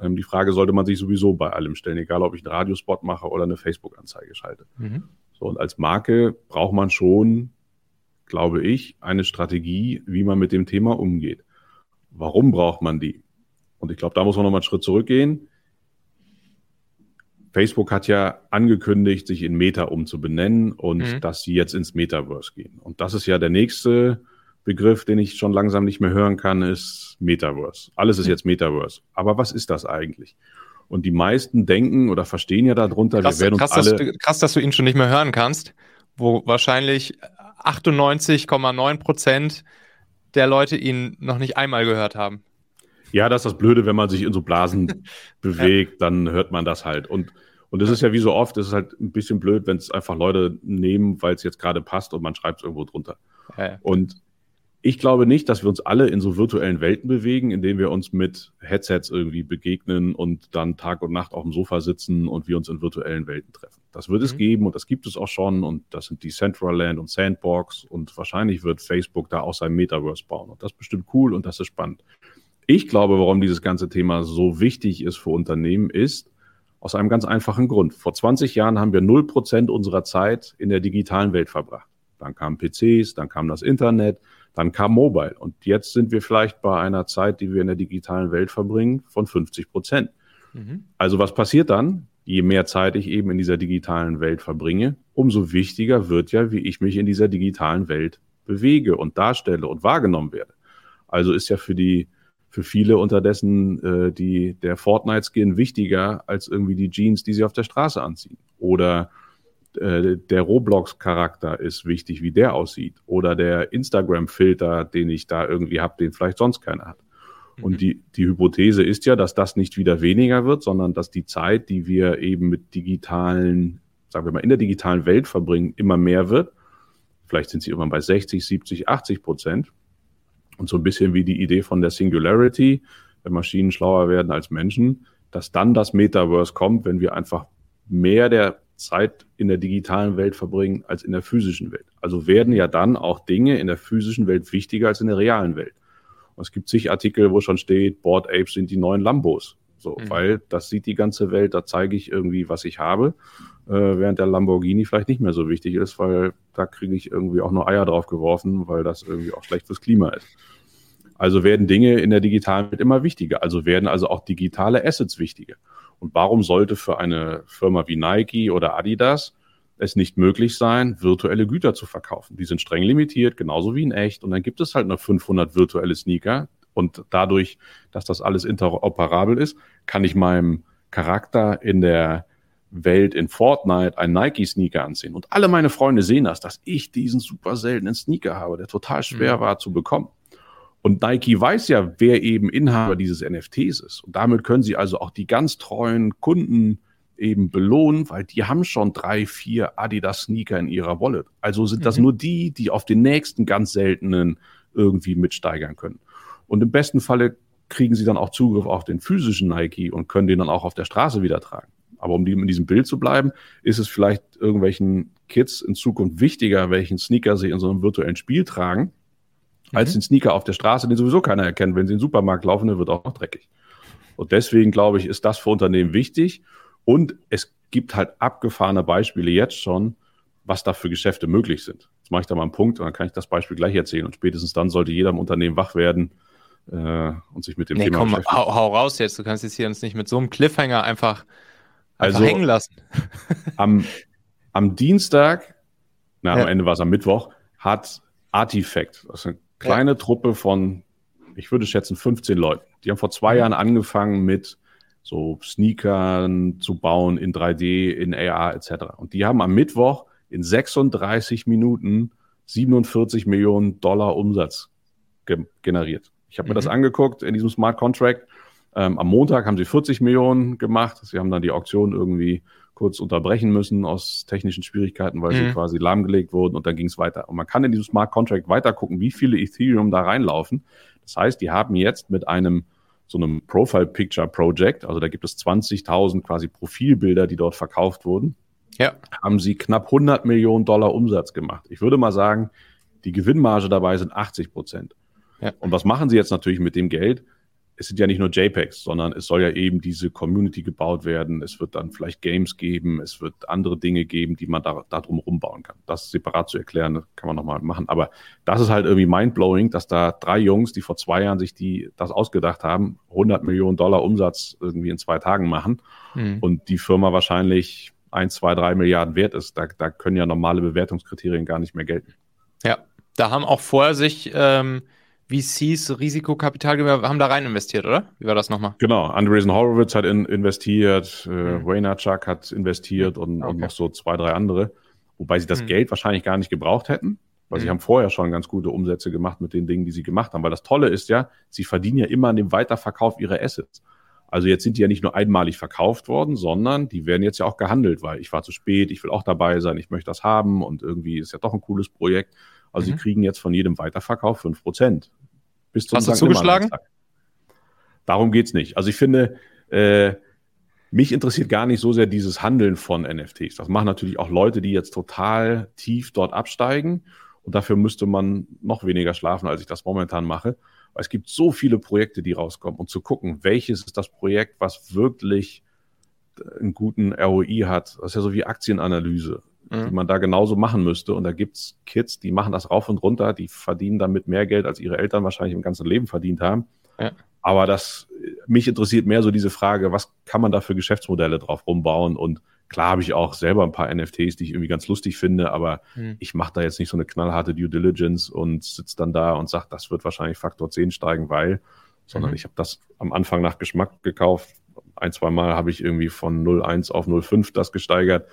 Speaker 2: Ähm, die Frage sollte man sich sowieso bei allem stellen, egal ob ich einen Radiospot mache oder eine Facebook-Anzeige schalte. Mhm. So, und als Marke braucht man schon, glaube ich, eine Strategie, wie man mit dem Thema umgeht. Warum braucht man die? Und ich glaube, da muss man nochmal einen Schritt zurückgehen. Facebook hat ja angekündigt, sich in Meta umzubenennen und mhm. dass sie jetzt ins Metaverse gehen. Und das ist ja der nächste Begriff, den ich schon langsam nicht mehr hören kann, ist Metaverse. Alles ist jetzt Metaverse. Aber was ist das eigentlich? Und die meisten denken oder verstehen ja darunter,
Speaker 1: krass, wir werden uns krass, alle... Dass du, krass, dass du ihn schon nicht mehr hören kannst, wo wahrscheinlich 98,9 Prozent der Leute ihn noch nicht einmal gehört haben.
Speaker 2: Ja, das ist das Blöde, wenn man sich in so Blasen bewegt, dann hört man das halt. Und und es ist ja wie so oft, es ist halt ein bisschen blöd, wenn es einfach Leute nehmen, weil es jetzt gerade passt und man schreibt es irgendwo drunter. Ja, ja. Und ich glaube nicht, dass wir uns alle in so virtuellen Welten bewegen, in denen wir uns mit Headsets irgendwie begegnen und dann Tag und Nacht auf dem Sofa sitzen und wir uns in virtuellen Welten treffen. Das wird mhm. es geben und das gibt es auch schon und das sind die Centraland und Sandbox und wahrscheinlich wird Facebook da auch sein Metaverse bauen und das ist bestimmt cool und das ist spannend. Ich glaube, warum dieses ganze Thema so wichtig ist für Unternehmen, ist aus einem ganz einfachen Grund. Vor 20 Jahren haben wir 0% unserer Zeit in der digitalen Welt verbracht. Dann kamen PCs, dann kam das Internet, dann kam Mobile. Und jetzt sind wir vielleicht bei einer Zeit, die wir in der digitalen Welt verbringen, von 50 Prozent. Mhm. Also was passiert dann? Je mehr Zeit ich eben in dieser digitalen Welt verbringe, umso wichtiger wird ja, wie ich mich in dieser digitalen Welt bewege und darstelle und wahrgenommen werde. Also ist ja für die für viele unterdessen äh, die der Fortnite-Skin wichtiger als irgendwie die Jeans, die sie auf der Straße anziehen. Oder äh, der Roblox-Charakter ist wichtig, wie der aussieht. Oder der Instagram-Filter, den ich da irgendwie habe, den vielleicht sonst keiner hat. Mhm. Und die, die Hypothese ist ja, dass das nicht wieder weniger wird, sondern dass die Zeit, die wir eben mit digitalen, sagen wir mal, in der digitalen Welt verbringen, immer mehr wird. Vielleicht sind sie irgendwann bei 60, 70, 80 Prozent. Und so ein bisschen wie die Idee von der Singularity, wenn Maschinen schlauer werden als Menschen, dass dann das Metaverse kommt, wenn wir einfach mehr der Zeit in der digitalen Welt verbringen als in der physischen Welt. Also werden ja dann auch Dinge in der physischen Welt wichtiger als in der realen Welt. Und es gibt zig Artikel, wo schon steht, Board Apes sind die neuen Lambos. So, mhm. weil das sieht die ganze Welt, da zeige ich irgendwie, was ich habe, äh, während der Lamborghini vielleicht nicht mehr so wichtig ist, weil da kriege ich irgendwie auch nur Eier drauf geworfen, weil das irgendwie auch schlecht fürs Klima ist. Also werden Dinge in der digitalen Welt immer wichtiger. Also werden also auch digitale Assets wichtiger. Und warum sollte für eine Firma wie Nike oder Adidas es nicht möglich sein, virtuelle Güter zu verkaufen? Die sind streng limitiert, genauso wie in echt. Und dann gibt es halt nur 500 virtuelle Sneaker, und dadurch, dass das alles interoperabel ist, kann ich meinem Charakter in der Welt in Fortnite einen Nike-Sneaker anziehen. Und alle meine Freunde sehen das, dass ich diesen super seltenen Sneaker habe, der total schwer mhm. war zu bekommen. Und Nike weiß ja, wer eben Inhaber dieses NFTs ist. Und damit können sie also auch die ganz treuen Kunden eben belohnen, weil die haben schon drei, vier Adidas-Sneaker in ihrer Wallet. Also sind das mhm. nur die, die auf den nächsten ganz seltenen irgendwie mitsteigern können. Und im besten Falle kriegen sie dann auch Zugriff auf den physischen Nike und können den dann auch auf der Straße wieder tragen. Aber um in diesem Bild zu bleiben, ist es vielleicht irgendwelchen Kids in Zukunft wichtiger, welchen Sneaker sie in so einem virtuellen Spiel tragen, mhm. als den Sneaker auf der Straße, den sowieso keiner erkennt. Wenn sie in den Supermarkt laufen, dann wird auch noch dreckig. Und deswegen glaube ich, ist das für Unternehmen wichtig. Und es gibt halt abgefahrene Beispiele jetzt schon, was da für Geschäfte möglich sind. Jetzt mache ich da mal einen Punkt und dann kann ich das Beispiel gleich erzählen. Und spätestens dann sollte jeder im Unternehmen wach werden, äh, und sich mit dem nee, Thema
Speaker 1: komm, beschäftigen. Hau, hau raus jetzt, du kannst jetzt hier uns nicht mit so einem Cliffhanger einfach, einfach also, hängen lassen.
Speaker 2: am, am Dienstag, na, ja. am Ende war es am Mittwoch, hat Artifact, das ist eine kleine ja. Truppe von, ich würde schätzen, 15 Leuten. Die haben vor zwei mhm. Jahren angefangen mit so Sneakern zu bauen in 3D, in AR etc. Und die haben am Mittwoch in 36 Minuten 47 Millionen Dollar Umsatz ge generiert. Ich habe mir mhm. das angeguckt in diesem Smart Contract. Ähm, am Montag haben sie 40 Millionen gemacht. Sie haben dann die Auktion irgendwie kurz unterbrechen müssen aus technischen Schwierigkeiten, weil mhm. sie quasi lahmgelegt wurden und dann ging es weiter. Und man kann in diesem Smart Contract weiter gucken, wie viele Ethereum da reinlaufen. Das heißt, die haben jetzt mit einem so einem Profile Picture Project, also da gibt es 20.000 quasi Profilbilder, die dort verkauft wurden, ja. haben sie knapp 100 Millionen Dollar Umsatz gemacht. Ich würde mal sagen, die Gewinnmarge dabei sind 80 Prozent. Ja. Und was machen sie jetzt natürlich mit dem Geld? Es sind ja nicht nur JPEGs, sondern es soll ja eben diese Community gebaut werden. Es wird dann vielleicht Games geben, es wird andere Dinge geben, die man da, da drum rumbauen kann. Das separat zu erklären, kann man nochmal machen. Aber das ist halt irgendwie mindblowing, dass da drei Jungs, die vor zwei Jahren sich die, das ausgedacht haben, 100 Millionen Dollar Umsatz irgendwie in zwei Tagen machen mhm. und die Firma wahrscheinlich 1, 2, 3 Milliarden wert ist. Da, da können ja normale Bewertungskriterien gar nicht mehr gelten.
Speaker 1: Ja, da haben auch vorher sich ähm, VCs Risikokapital haben da rein investiert, oder? Wie war das nochmal?
Speaker 2: Genau, Andreessen Horowitz hat in, investiert, äh, mhm. Vaynerchuk hat investiert und, okay. und, noch so zwei, drei andere. Wobei sie das mhm. Geld wahrscheinlich gar nicht gebraucht hätten, weil mhm. sie haben vorher schon ganz gute Umsätze gemacht mit den Dingen, die sie gemacht haben. Weil das Tolle ist ja, sie verdienen ja immer an dem Weiterverkauf ihrer Assets. Also jetzt sind die ja nicht nur einmalig verkauft worden, sondern die werden jetzt ja auch gehandelt, weil ich war zu spät, ich will auch dabei sein, ich möchte das haben und irgendwie ist ja doch ein cooles Projekt. Also mhm. sie kriegen jetzt von jedem Weiterverkauf 5%.
Speaker 1: Bis zum Hast du zugeschlagen?
Speaker 2: Darum geht es nicht. Also ich finde, äh, mich interessiert gar nicht so sehr dieses Handeln von NFTs. Das machen natürlich auch Leute, die jetzt total tief dort absteigen. Und dafür müsste man noch weniger schlafen, als ich das momentan mache. Weil es gibt so viele Projekte, die rauskommen. Und zu gucken, welches ist das Projekt, was wirklich einen guten ROI hat. Das ist ja so wie Aktienanalyse mhm. die man da genauso machen müsste. Und da gibt's Kids, die machen das rauf und runter, die verdienen damit mehr Geld, als ihre Eltern wahrscheinlich im ganzen Leben verdient haben. Ja. Aber das, mich interessiert mehr so diese Frage, was kann man da für Geschäftsmodelle drauf rumbauen? Und klar habe ich auch selber ein paar NFTs, die ich irgendwie ganz lustig finde, aber mhm. ich mache da jetzt nicht so eine knallharte Due Diligence und sitze dann da und sage, das wird wahrscheinlich Faktor 10 steigen, weil, sondern mhm. ich habe das am Anfang nach Geschmack gekauft. Ein, zwei Mal habe ich irgendwie von 0,1 auf 0,5 das gesteigert.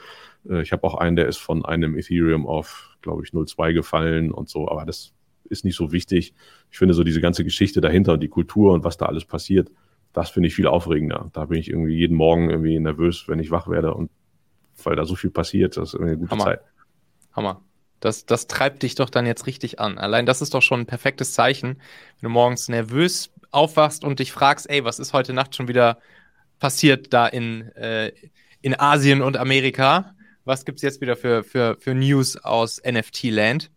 Speaker 2: Äh, ich habe auch einen, der ist von einem Ethereum auf, glaube ich, 0,2 gefallen und so, aber das ist nicht so wichtig. Ich finde so diese ganze Geschichte dahinter und die Kultur und was da alles passiert, das finde ich viel aufregender. Da bin ich irgendwie jeden Morgen irgendwie nervös, wenn ich wach werde und weil da so viel passiert, das ist eine gute
Speaker 1: Hammer.
Speaker 2: Zeit.
Speaker 1: Hammer. Das, das treibt dich doch dann jetzt richtig an. Allein das ist doch schon ein perfektes Zeichen, wenn du morgens nervös aufwachst und dich fragst, ey, was ist heute Nacht schon wieder passiert da in, äh, in Asien und Amerika? Was gibt es jetzt wieder für, für, für News aus NFT-Land?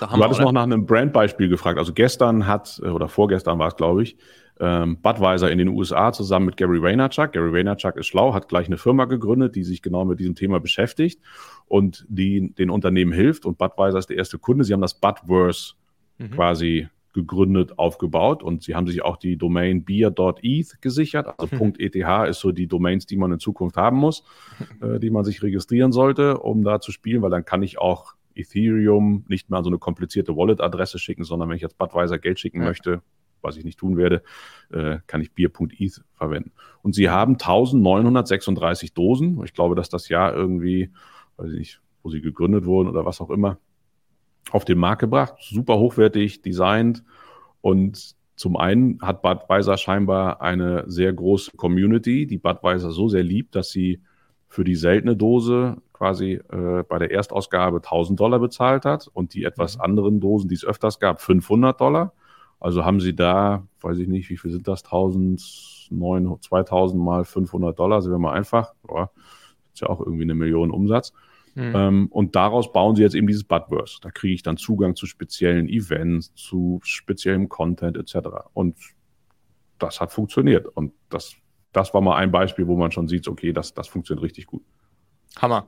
Speaker 2: Du hattest noch nach einem Brandbeispiel gefragt. Also gestern hat, oder vorgestern war es, glaube ich, ähm, Budweiser in den USA zusammen mit Gary Vaynerchuk. Gary Vaynerchuk ist schlau, hat gleich eine Firma gegründet, die sich genau mit diesem Thema beschäftigt und die den Unternehmen hilft. Und Budweiser ist der erste Kunde. Sie haben das Budverse mhm. quasi gegründet, aufgebaut und sie haben sich auch die Domain beer.eth gesichert. Also mhm. .eth ist so die Domains, die man in Zukunft haben muss, äh, die man sich registrieren sollte, um da zu spielen, weil dann kann ich auch Ethereum nicht mehr an so eine komplizierte Wallet-Adresse schicken, sondern wenn ich jetzt Budweiser Geld schicken ja. möchte, was ich nicht tun werde, äh, kann ich Bier.eth verwenden. Und sie haben 1936 Dosen. Ich glaube, dass das Jahr irgendwie, weiß ich nicht, wo sie gegründet wurden oder was auch immer, auf den Markt gebracht. Super hochwertig designt. Und zum einen hat Budweiser scheinbar eine sehr große Community, die Budweiser so sehr liebt, dass sie für die seltene Dose quasi äh, bei der Erstausgabe 1000 Dollar bezahlt hat und die etwas mhm. anderen Dosen, die es öfters gab, 500 Dollar. Also haben sie da, weiß ich nicht, wie viel sind das? 1009, 2000 mal 500 Dollar, sind wir mal einfach. Ja, ist ja auch irgendwie eine Million Umsatz. Mhm. Ähm, und daraus bauen sie jetzt eben dieses Budverse. Da kriege ich dann Zugang zu speziellen Events, zu speziellem Content etc. Und das hat funktioniert. Und das, das war mal ein Beispiel, wo man schon sieht, okay, das, das funktioniert richtig gut.
Speaker 1: Hammer.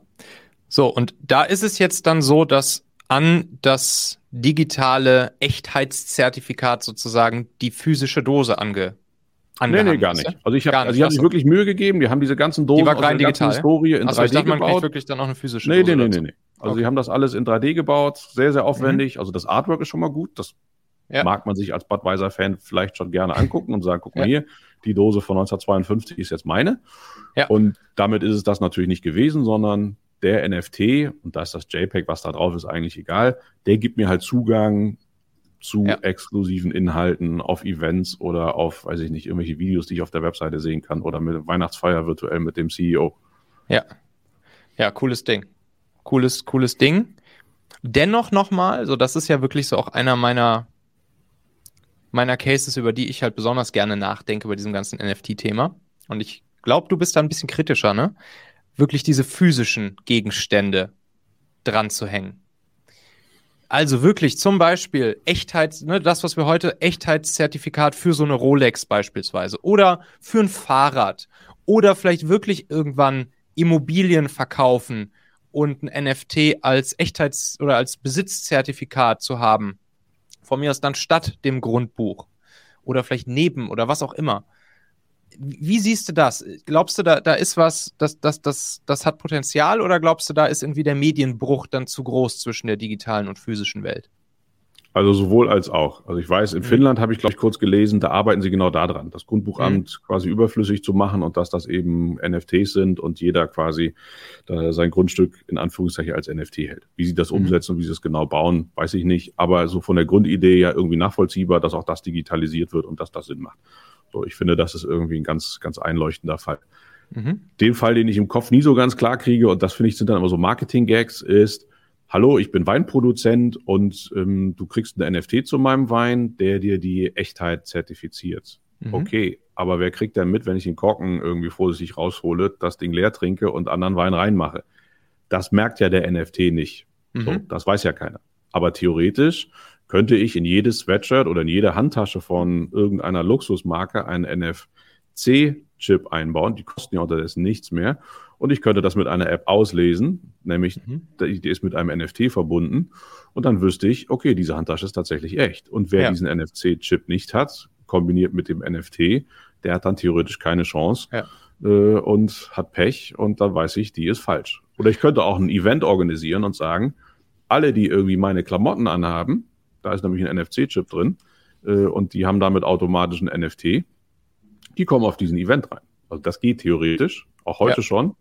Speaker 1: So, und da ist es jetzt dann so, dass an das digitale Echtheitszertifikat sozusagen die physische Dose ange
Speaker 2: Nee, nee, gar nicht. Also ich habe also hab sich wirklich Mühe gegeben, die haben diese ganzen Dosen
Speaker 1: die war rein digital.
Speaker 2: Historie in
Speaker 1: also
Speaker 2: 3D
Speaker 1: ich dachte, man
Speaker 2: gebaut.
Speaker 1: wirklich dann auch eine physische
Speaker 2: nee, Dose. Nee, nee, nee, nee. Also okay. sie haben das alles in 3D gebaut, sehr, sehr aufwendig. Mhm. Also das Artwork ist schon mal gut. Das ja. mag man sich als Budweiser-Fan vielleicht schon gerne angucken und sagen, guck mal ja. hier, die Dose von 1952 ist jetzt meine. Ja. Und damit ist es das natürlich nicht gewesen, sondern der NFT, und da ist das JPEG, was da drauf ist, eigentlich egal, der gibt mir halt Zugang zu ja. exklusiven Inhalten auf Events oder auf, weiß ich nicht, irgendwelche Videos, die ich auf der Webseite sehen kann oder mit Weihnachtsfeier virtuell mit dem CEO.
Speaker 1: Ja. Ja, cooles Ding. Cooles, cooles Ding. Dennoch nochmal, so das ist ja wirklich so auch einer meiner, meiner Cases, über die ich halt besonders gerne nachdenke bei diesem ganzen NFT-Thema. Und ich glaube, du bist da ein bisschen kritischer, ne? wirklich diese physischen Gegenstände dran zu hängen. Also wirklich zum Beispiel Echtheit, ne, das, was wir heute Echtheitszertifikat für so eine Rolex beispielsweise oder für ein Fahrrad oder vielleicht wirklich irgendwann Immobilien verkaufen und ein NFT als Echtheits- oder als Besitzzertifikat zu haben. Von mir aus dann statt dem Grundbuch oder vielleicht neben oder was auch immer. Wie siehst du das? Glaubst du, da, da ist was, das, das, das, das hat Potenzial oder glaubst du, da ist irgendwie der Medienbruch dann zu groß zwischen der digitalen und physischen Welt?
Speaker 2: Also sowohl als auch. Also ich weiß, in mhm. Finnland habe ich, glaube ich, kurz gelesen, da arbeiten sie genau daran, das Grundbuchamt mhm. quasi überflüssig zu machen und dass das eben NFTs sind und jeder quasi sein Grundstück in Anführungszeichen als NFT hält. Wie sie das mhm. umsetzen und wie sie es genau bauen, weiß ich nicht. Aber so von der Grundidee ja irgendwie nachvollziehbar, dass auch das digitalisiert wird und dass das Sinn macht. So, ich finde, das ist irgendwie ein ganz, ganz einleuchtender Fall. Mhm. Den Fall, den ich im Kopf nie so ganz klar kriege, und das finde ich sind dann immer so Marketing-Gags, ist, hallo, ich bin Weinproduzent und ähm, du kriegst einen NFT zu meinem Wein, der dir die Echtheit zertifiziert. Mhm. Okay, aber wer kriegt denn mit, wenn ich den Korken irgendwie vorsichtig raushole, das Ding leer trinke und anderen Wein reinmache? Das merkt ja der NFT nicht. Mhm. So, das weiß ja keiner. Aber theoretisch könnte ich in jedes Sweatshirt oder in jede Handtasche von irgendeiner Luxusmarke einen NFC-Chip einbauen. Die kosten ja unterdessen nichts mehr. Und ich könnte das mit einer App auslesen, nämlich mhm. die ist mit einem NFT verbunden. Und dann wüsste ich, okay, diese Handtasche ist tatsächlich echt. Und wer ja. diesen NFC-Chip nicht hat, kombiniert mit dem NFT, der hat dann theoretisch keine Chance ja. äh, und hat Pech. Und dann weiß ich, die ist falsch. Oder ich könnte auch ein Event organisieren und sagen, alle, die irgendwie meine Klamotten anhaben, da ist nämlich ein NFC-Chip drin äh, und die haben damit automatisch ein NFT. Die kommen auf diesen Event rein. Also das geht theoretisch, auch heute ja. schon.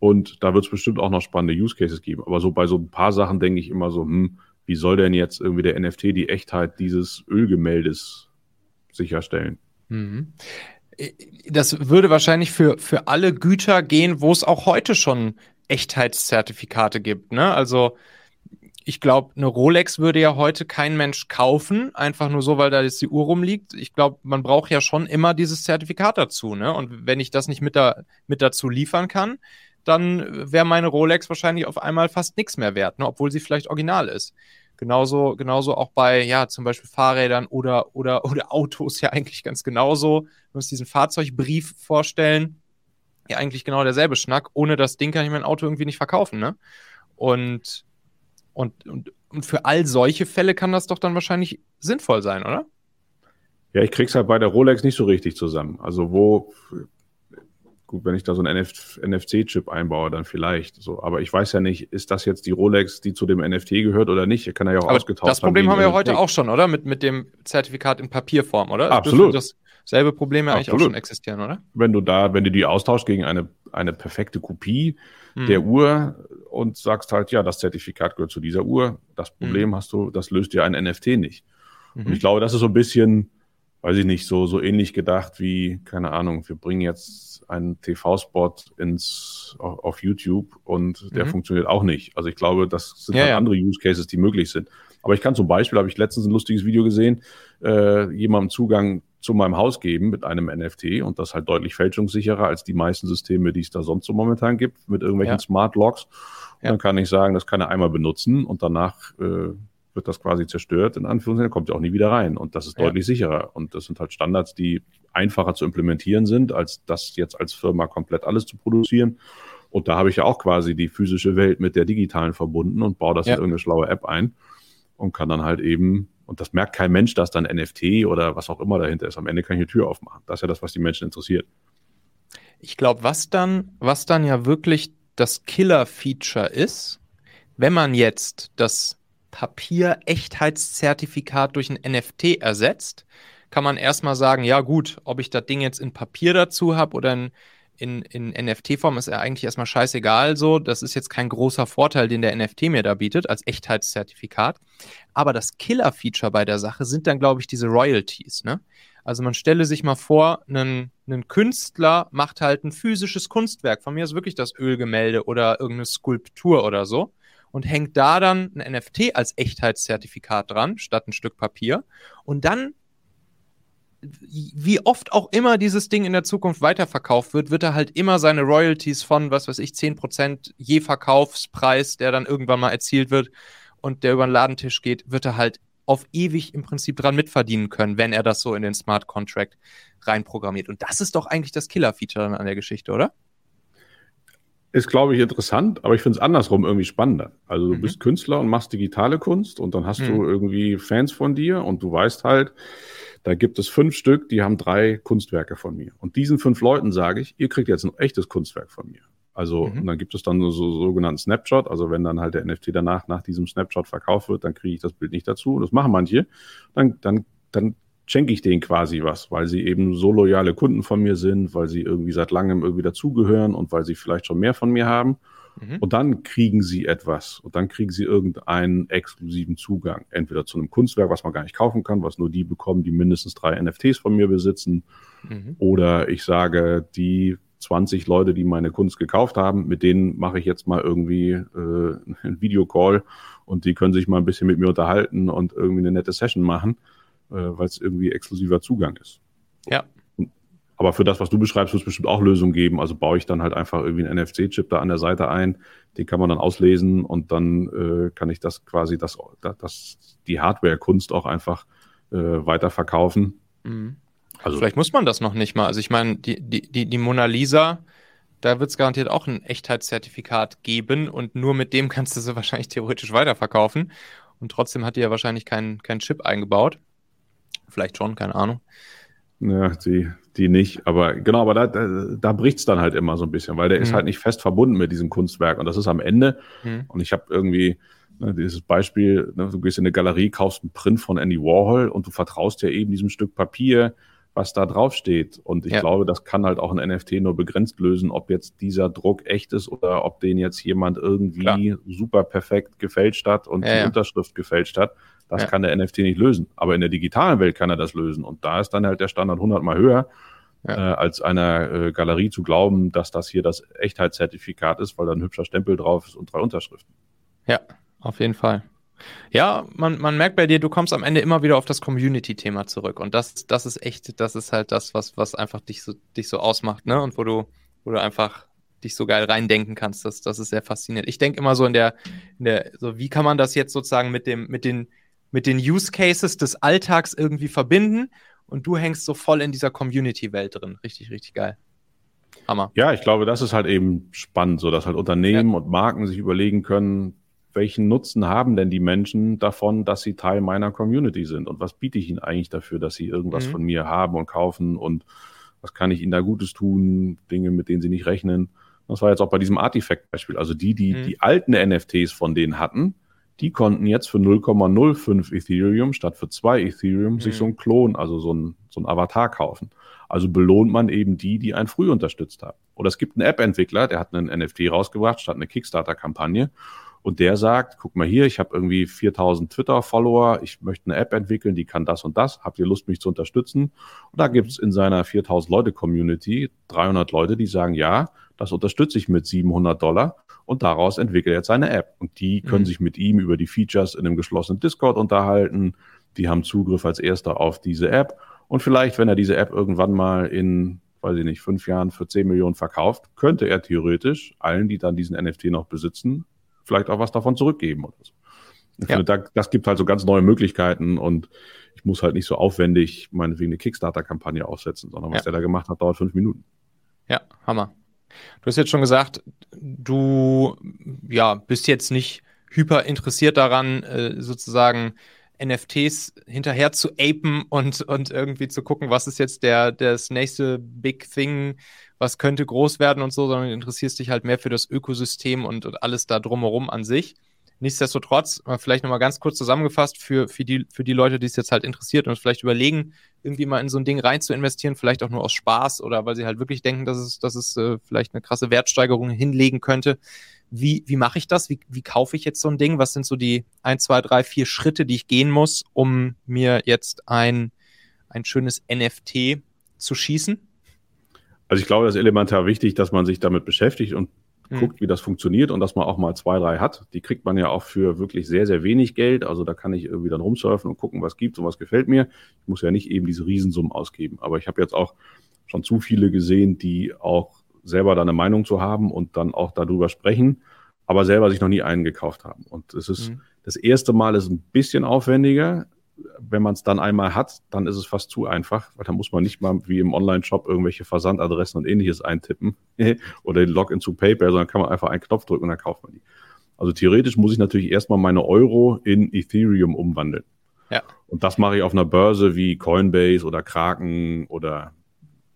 Speaker 2: Und da wird es bestimmt auch noch spannende Use Cases geben. Aber so bei so ein paar Sachen denke ich immer so, hm, wie soll denn jetzt irgendwie der NFT die Echtheit dieses Ölgemäldes sicherstellen? Mhm.
Speaker 1: Das würde wahrscheinlich für, für alle Güter gehen, wo es auch heute schon Echtheitszertifikate gibt. Ne? Also ich glaube, eine Rolex würde ja heute kein Mensch kaufen, einfach nur so, weil da jetzt die Uhr rumliegt. Ich glaube, man braucht ja schon immer dieses Zertifikat dazu, ne? Und wenn ich das nicht mit, da, mit dazu liefern kann, dann wäre meine Rolex wahrscheinlich auf einmal fast nichts mehr wert, ne? obwohl sie vielleicht original ist. Genauso, genauso auch bei, ja, zum Beispiel Fahrrädern oder, oder, oder Autos ja eigentlich ganz genauso. Wir uns diesen Fahrzeugbrief vorstellen. Ja, eigentlich genau derselbe Schnack. Ohne das Ding kann ich mein Auto irgendwie nicht verkaufen, ne? Und, und, und, und für all solche Fälle kann das doch dann wahrscheinlich sinnvoll sein, oder?
Speaker 2: Ja, ich krieg's halt bei der Rolex nicht so richtig zusammen. Also wo, gut, wenn ich da so einen NFC-Chip einbaue, dann vielleicht so. Aber ich weiß ja nicht, ist das jetzt die Rolex, die zu dem NFT gehört oder nicht? Kann er ja auch
Speaker 1: Aber
Speaker 2: ausgetauscht
Speaker 1: Das Problem haben wir ja heute auch schon, oder? Mit, mit dem Zertifikat in Papierform, oder?
Speaker 2: Absolut.
Speaker 1: Dasselbe Problem ja eigentlich auch schon existieren, oder?
Speaker 2: Wenn du da, wenn du die austauschst gegen eine, eine perfekte Kopie hm. der Uhr und sagst halt, ja, das Zertifikat gehört zu dieser Uhr, das Problem hm. hast du, das löst dir ein NFT nicht. Mhm. Und ich glaube, das ist so ein bisschen, weiß ich nicht, so, so ähnlich gedacht wie, keine Ahnung, wir bringen jetzt einen TV-Spot ins auf YouTube und der mhm. funktioniert auch nicht. Also ich glaube, das sind
Speaker 1: ja,
Speaker 2: halt
Speaker 1: ja.
Speaker 2: andere Use Cases, die möglich sind. Aber ich kann zum Beispiel, habe ich letztens ein lustiges Video gesehen, äh, jemandem Zugang zu meinem Haus geben mit einem NFT und das halt deutlich fälschungssicherer als die meisten Systeme, die es da sonst so momentan gibt, mit irgendwelchen
Speaker 1: Ja.
Speaker 2: Smart Locks.
Speaker 1: Ja.
Speaker 2: Dann kann ich sagen, das kann er einmal benutzen und danach äh, wird das quasi zerstört, in Anführungszeichen, kommt ja auch nie wieder rein. Und das ist
Speaker 1: Ja.
Speaker 2: deutlich sicherer. Und das sind halt Standards, die einfacher zu implementieren sind, als das jetzt als Firma komplett alles zu produzieren. Und da habe ich ja auch quasi die physische Welt mit der digitalen verbunden und baue das
Speaker 1: Ja.
Speaker 2: in irgendeine schlaue App ein und kann dann halt eben, und das merkt kein Mensch, dass dann NFT oder was auch immer dahinter ist. Am Ende kann ich eine Tür aufmachen. Das ist ja das, was die Menschen interessiert.
Speaker 1: Ich glaube, was dann, was dann ja wirklich das Killer-Feature ist, wenn man jetzt das Papier-Echtheitszertifikat durch ein NFT ersetzt, kann man erstmal sagen, ja gut, ob ich das Ding jetzt in Papier dazu habe oder in, in, in NFT-Form, ist ja eigentlich erstmal scheißegal so. Das ist jetzt kein großer Vorteil, den der NFT mir da bietet als Echtheitszertifikat. Aber das Killer-Feature bei der Sache sind dann, glaube ich, diese Royalties, ne? Also man stelle sich mal vor, ein Künstler macht halt ein physisches Kunstwerk. Von mir ist wirklich das Ölgemälde oder irgendeine Skulptur oder so. Und hängt da dann ein NFT als Echtheitszertifikat dran, statt ein Stück Papier. Und dann, wie oft auch immer dieses Ding in der Zukunft weiterverkauft wird, wird er halt immer seine Royalties von, was weiß ich, 10% je Verkaufspreis, der dann irgendwann mal erzielt wird und der über den Ladentisch geht, wird er halt auf ewig im Prinzip dran mitverdienen können, wenn er das so in den Smart Contract reinprogrammiert. Und das ist doch eigentlich das Killer-Feature an der Geschichte, oder?
Speaker 2: Ist, glaube ich, interessant, aber ich finde es andersrum irgendwie spannender. Also du
Speaker 1: Mhm.
Speaker 2: bist Künstler und machst digitale Kunst und dann hast
Speaker 1: Mhm.
Speaker 2: du irgendwie Fans von dir und du weißt halt, da gibt es fünf Stück, die haben drei Kunstwerke von mir. Und diesen fünf Leuten sage ich, ihr kriegt jetzt ein echtes Kunstwerk von mir. Also
Speaker 1: Mhm.
Speaker 2: und dann gibt es dann so, so sogenannten Snapshot. Also wenn dann halt der NFT danach nach diesem Snapshot verkauft wird, dann kriege ich das Bild nicht dazu. Das machen manche. Dann, dann, dann schenke ich denen quasi was, weil sie eben so loyale Kunden von mir sind, weil sie irgendwie seit langem irgendwie dazugehören und weil sie vielleicht schon mehr von mir haben.
Speaker 1: Mhm.
Speaker 2: Und dann kriegen sie etwas und dann kriegen sie irgendeinen exklusiven Zugang. Entweder zu einem Kunstwerk, was man gar nicht kaufen kann, was nur die bekommen, die mindestens drei NFTs von mir besitzen.
Speaker 1: Mhm.
Speaker 2: Oder ich sage, die 20 Leute, die meine Kunst gekauft haben, mit denen mache ich jetzt mal irgendwie äh, einen Videocall und die können sich mal ein bisschen mit mir unterhalten und irgendwie eine nette Session machen, äh, weil es irgendwie exklusiver Zugang ist.
Speaker 1: Ja.
Speaker 2: Aber für das, was du beschreibst, wird es bestimmt auch Lösungen geben. Also baue ich dann halt einfach irgendwie einen NFC-Chip da an der Seite ein, den kann man dann auslesen und dann äh, kann ich das quasi, das, das, die Hardware-Kunst auch einfach äh, weiterverkaufen.
Speaker 1: Mhm.
Speaker 2: Also
Speaker 1: Vielleicht muss man das noch nicht mal. Also ich meine, die, die, die, die Mona Lisa, da wird es garantiert auch ein Echtheitszertifikat geben und nur mit dem kannst du sie wahrscheinlich theoretisch weiterverkaufen. Und trotzdem hat die ja wahrscheinlich keinen kein Chip eingebaut. Vielleicht schon, keine Ahnung.
Speaker 2: Ja, die, die nicht. Aber genau, aber da, da, da bricht es dann halt immer so ein bisschen, weil der ist
Speaker 1: Mhm.
Speaker 2: halt nicht fest verbunden mit diesem Kunstwerk. Und das ist am Ende.
Speaker 1: Mhm.
Speaker 2: Und ich habe irgendwie ne, dieses Beispiel, ne, du gehst in eine Galerie, kaufst einen Print von Andy Warhol und du vertraust ja eben diesem Stück Papier, was da drauf steht. Und ich
Speaker 1: Ja.
Speaker 2: glaube, das kann halt auch ein NFT nur begrenzt lösen, ob jetzt dieser Druck echt ist oder ob den jetzt jemand irgendwie super perfekt gefälscht hat und
Speaker 1: Ja,
Speaker 2: die
Speaker 1: ja.
Speaker 2: Unterschrift gefälscht hat. Das
Speaker 1: Ja.
Speaker 2: kann der NFT nicht lösen. Aber in der digitalen Welt kann er das lösen. Und da ist dann halt der Standard 100 mal höher,
Speaker 1: Ja.
Speaker 2: äh, als einer äh, Galerie zu glauben, dass das hier das Echtheitszertifikat ist, weil da ein hübscher Stempel drauf ist und drei Unterschriften.
Speaker 1: Ja, auf jeden Fall. Ja, man, man merkt bei dir, du kommst am Ende immer wieder auf das Community-Thema zurück. Und das, das ist echt, das ist halt das, was, was einfach dich so, dich so ausmacht, ne? Und wo du, wo du einfach dich so geil reindenken kannst. Das, das ist sehr faszinierend. Ich denke immer so in der, in der, so wie kann man das jetzt sozusagen mit dem, mit den, mit den Use Cases des Alltags irgendwie verbinden? Und du hängst so voll in dieser Community-Welt drin. Richtig, richtig geil.
Speaker 2: Hammer. Ja, ich glaube, das ist halt eben spannend, so dass halt Unternehmen ja. und Marken sich überlegen können, welchen Nutzen haben denn die Menschen davon, dass sie Teil meiner Community sind? Und was biete ich ihnen eigentlich dafür, dass sie irgendwas mhm. von mir haben und kaufen? Und was kann ich ihnen da Gutes tun? Dinge, mit denen sie nicht rechnen. Das war jetzt auch bei diesem Artifact-Beispiel. Also die, die mhm. die alten NFTs von denen hatten, die konnten jetzt für 0,05 Ethereum statt für 2 Ethereum mhm. sich so einen Klon, also so ein, so ein Avatar kaufen. Also belohnt man eben die, die einen früh unterstützt haben. Oder es gibt einen App-Entwickler, der hat einen NFT rausgebracht statt eine Kickstarter-Kampagne und der sagt, guck mal hier, ich habe irgendwie 4000 Twitter-Follower, ich möchte eine App entwickeln, die kann das und das, habt ihr Lust, mich zu unterstützen? Und da gibt es in seiner 4000 Leute-Community 300 Leute, die sagen, ja, das unterstütze ich mit 700 Dollar und daraus entwickelt er jetzt seine App. Und die können mhm. sich mit ihm über die Features in einem geschlossenen Discord unterhalten, die haben Zugriff als erster auf diese App und vielleicht, wenn er diese App irgendwann mal in weiß ich nicht, fünf Jahren für 10 Millionen verkauft, könnte er theoretisch allen, die dann diesen NFT noch besitzen, vielleicht auch was davon zurückgeben oder so. Ich ja. finde, da, das gibt halt so ganz neue Möglichkeiten und ich muss halt nicht so aufwendig meinetwegen eine Kickstarter-Kampagne aufsetzen, sondern was ja. der da gemacht hat, dauert fünf Minuten.
Speaker 1: Ja, Hammer. Du hast jetzt schon gesagt, du ja, bist jetzt nicht hyper interessiert daran, äh, sozusagen NFTs hinterher zu apen und, und irgendwie zu gucken, was ist jetzt der, das nächste Big Thing, was könnte groß werden und so, sondern interessierst dich halt mehr für das Ökosystem und, und alles da drumherum an sich. Nichtsdestotrotz, vielleicht nochmal ganz kurz zusammengefasst für, für, die, für die Leute, die es jetzt halt interessiert und vielleicht überlegen, irgendwie mal in so ein Ding rein zu investieren, vielleicht auch nur aus Spaß oder weil sie halt wirklich denken, dass es, dass es äh, vielleicht eine krasse Wertsteigerung hinlegen könnte. Wie, wie mache ich das? Wie, wie kaufe ich jetzt so ein Ding? Was sind so die ein, zwei, drei, vier Schritte, die ich gehen muss, um mir jetzt ein, ein schönes NFT zu schießen?
Speaker 2: Also ich glaube, das ist elementar wichtig, dass man sich damit beschäftigt und mhm. guckt, wie das funktioniert und dass man auch mal zwei, drei hat. Die kriegt man ja auch für wirklich sehr, sehr wenig Geld. Also da kann ich irgendwie dann rumsurfen und gucken, was gibt und was gefällt mir. Ich muss ja nicht eben diese Riesensummen ausgeben. Aber ich habe jetzt auch schon zu viele gesehen, die auch selber da eine Meinung zu haben und dann auch darüber sprechen, aber selber sich noch nie einen gekauft haben. Und es ist mhm. das erste Mal ist ein bisschen aufwendiger wenn man es dann einmal hat, dann ist es fast zu einfach, weil da muss man nicht mal wie im Online-Shop irgendwelche Versandadressen und ähnliches eintippen oder den Login zu PayPal, sondern kann man einfach einen Knopf drücken und dann kauft man die. Also theoretisch muss ich natürlich erstmal meine Euro in Ethereum umwandeln. Ja. Und das mache ich auf einer Börse wie Coinbase oder Kraken oder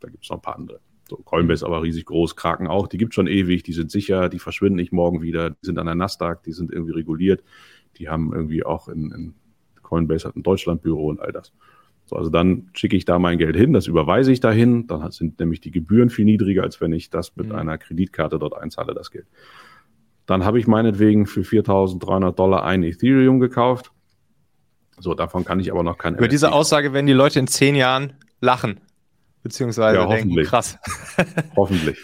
Speaker 2: da gibt es noch ein paar andere. So, Coinbase aber riesig groß, Kraken auch, die gibt es schon ewig, die sind sicher, die verschwinden nicht morgen wieder, die sind an der Nasdaq, die sind irgendwie reguliert, die haben irgendwie auch in, in Coinbase hat ein Deutschlandbüro und all das. So, also dann schicke ich da mein Geld hin, das überweise ich dahin, dann sind nämlich die Gebühren viel niedriger, als wenn ich das mit mhm. einer Kreditkarte dort einzahle, das Geld. Dann habe ich meinetwegen für 4.300 Dollar ein Ethereum gekauft. So, davon kann ich aber noch kein.
Speaker 1: Über NFT diese Aussage werden die Leute in zehn Jahren lachen, beziehungsweise
Speaker 2: ja, denken, krass. hoffentlich,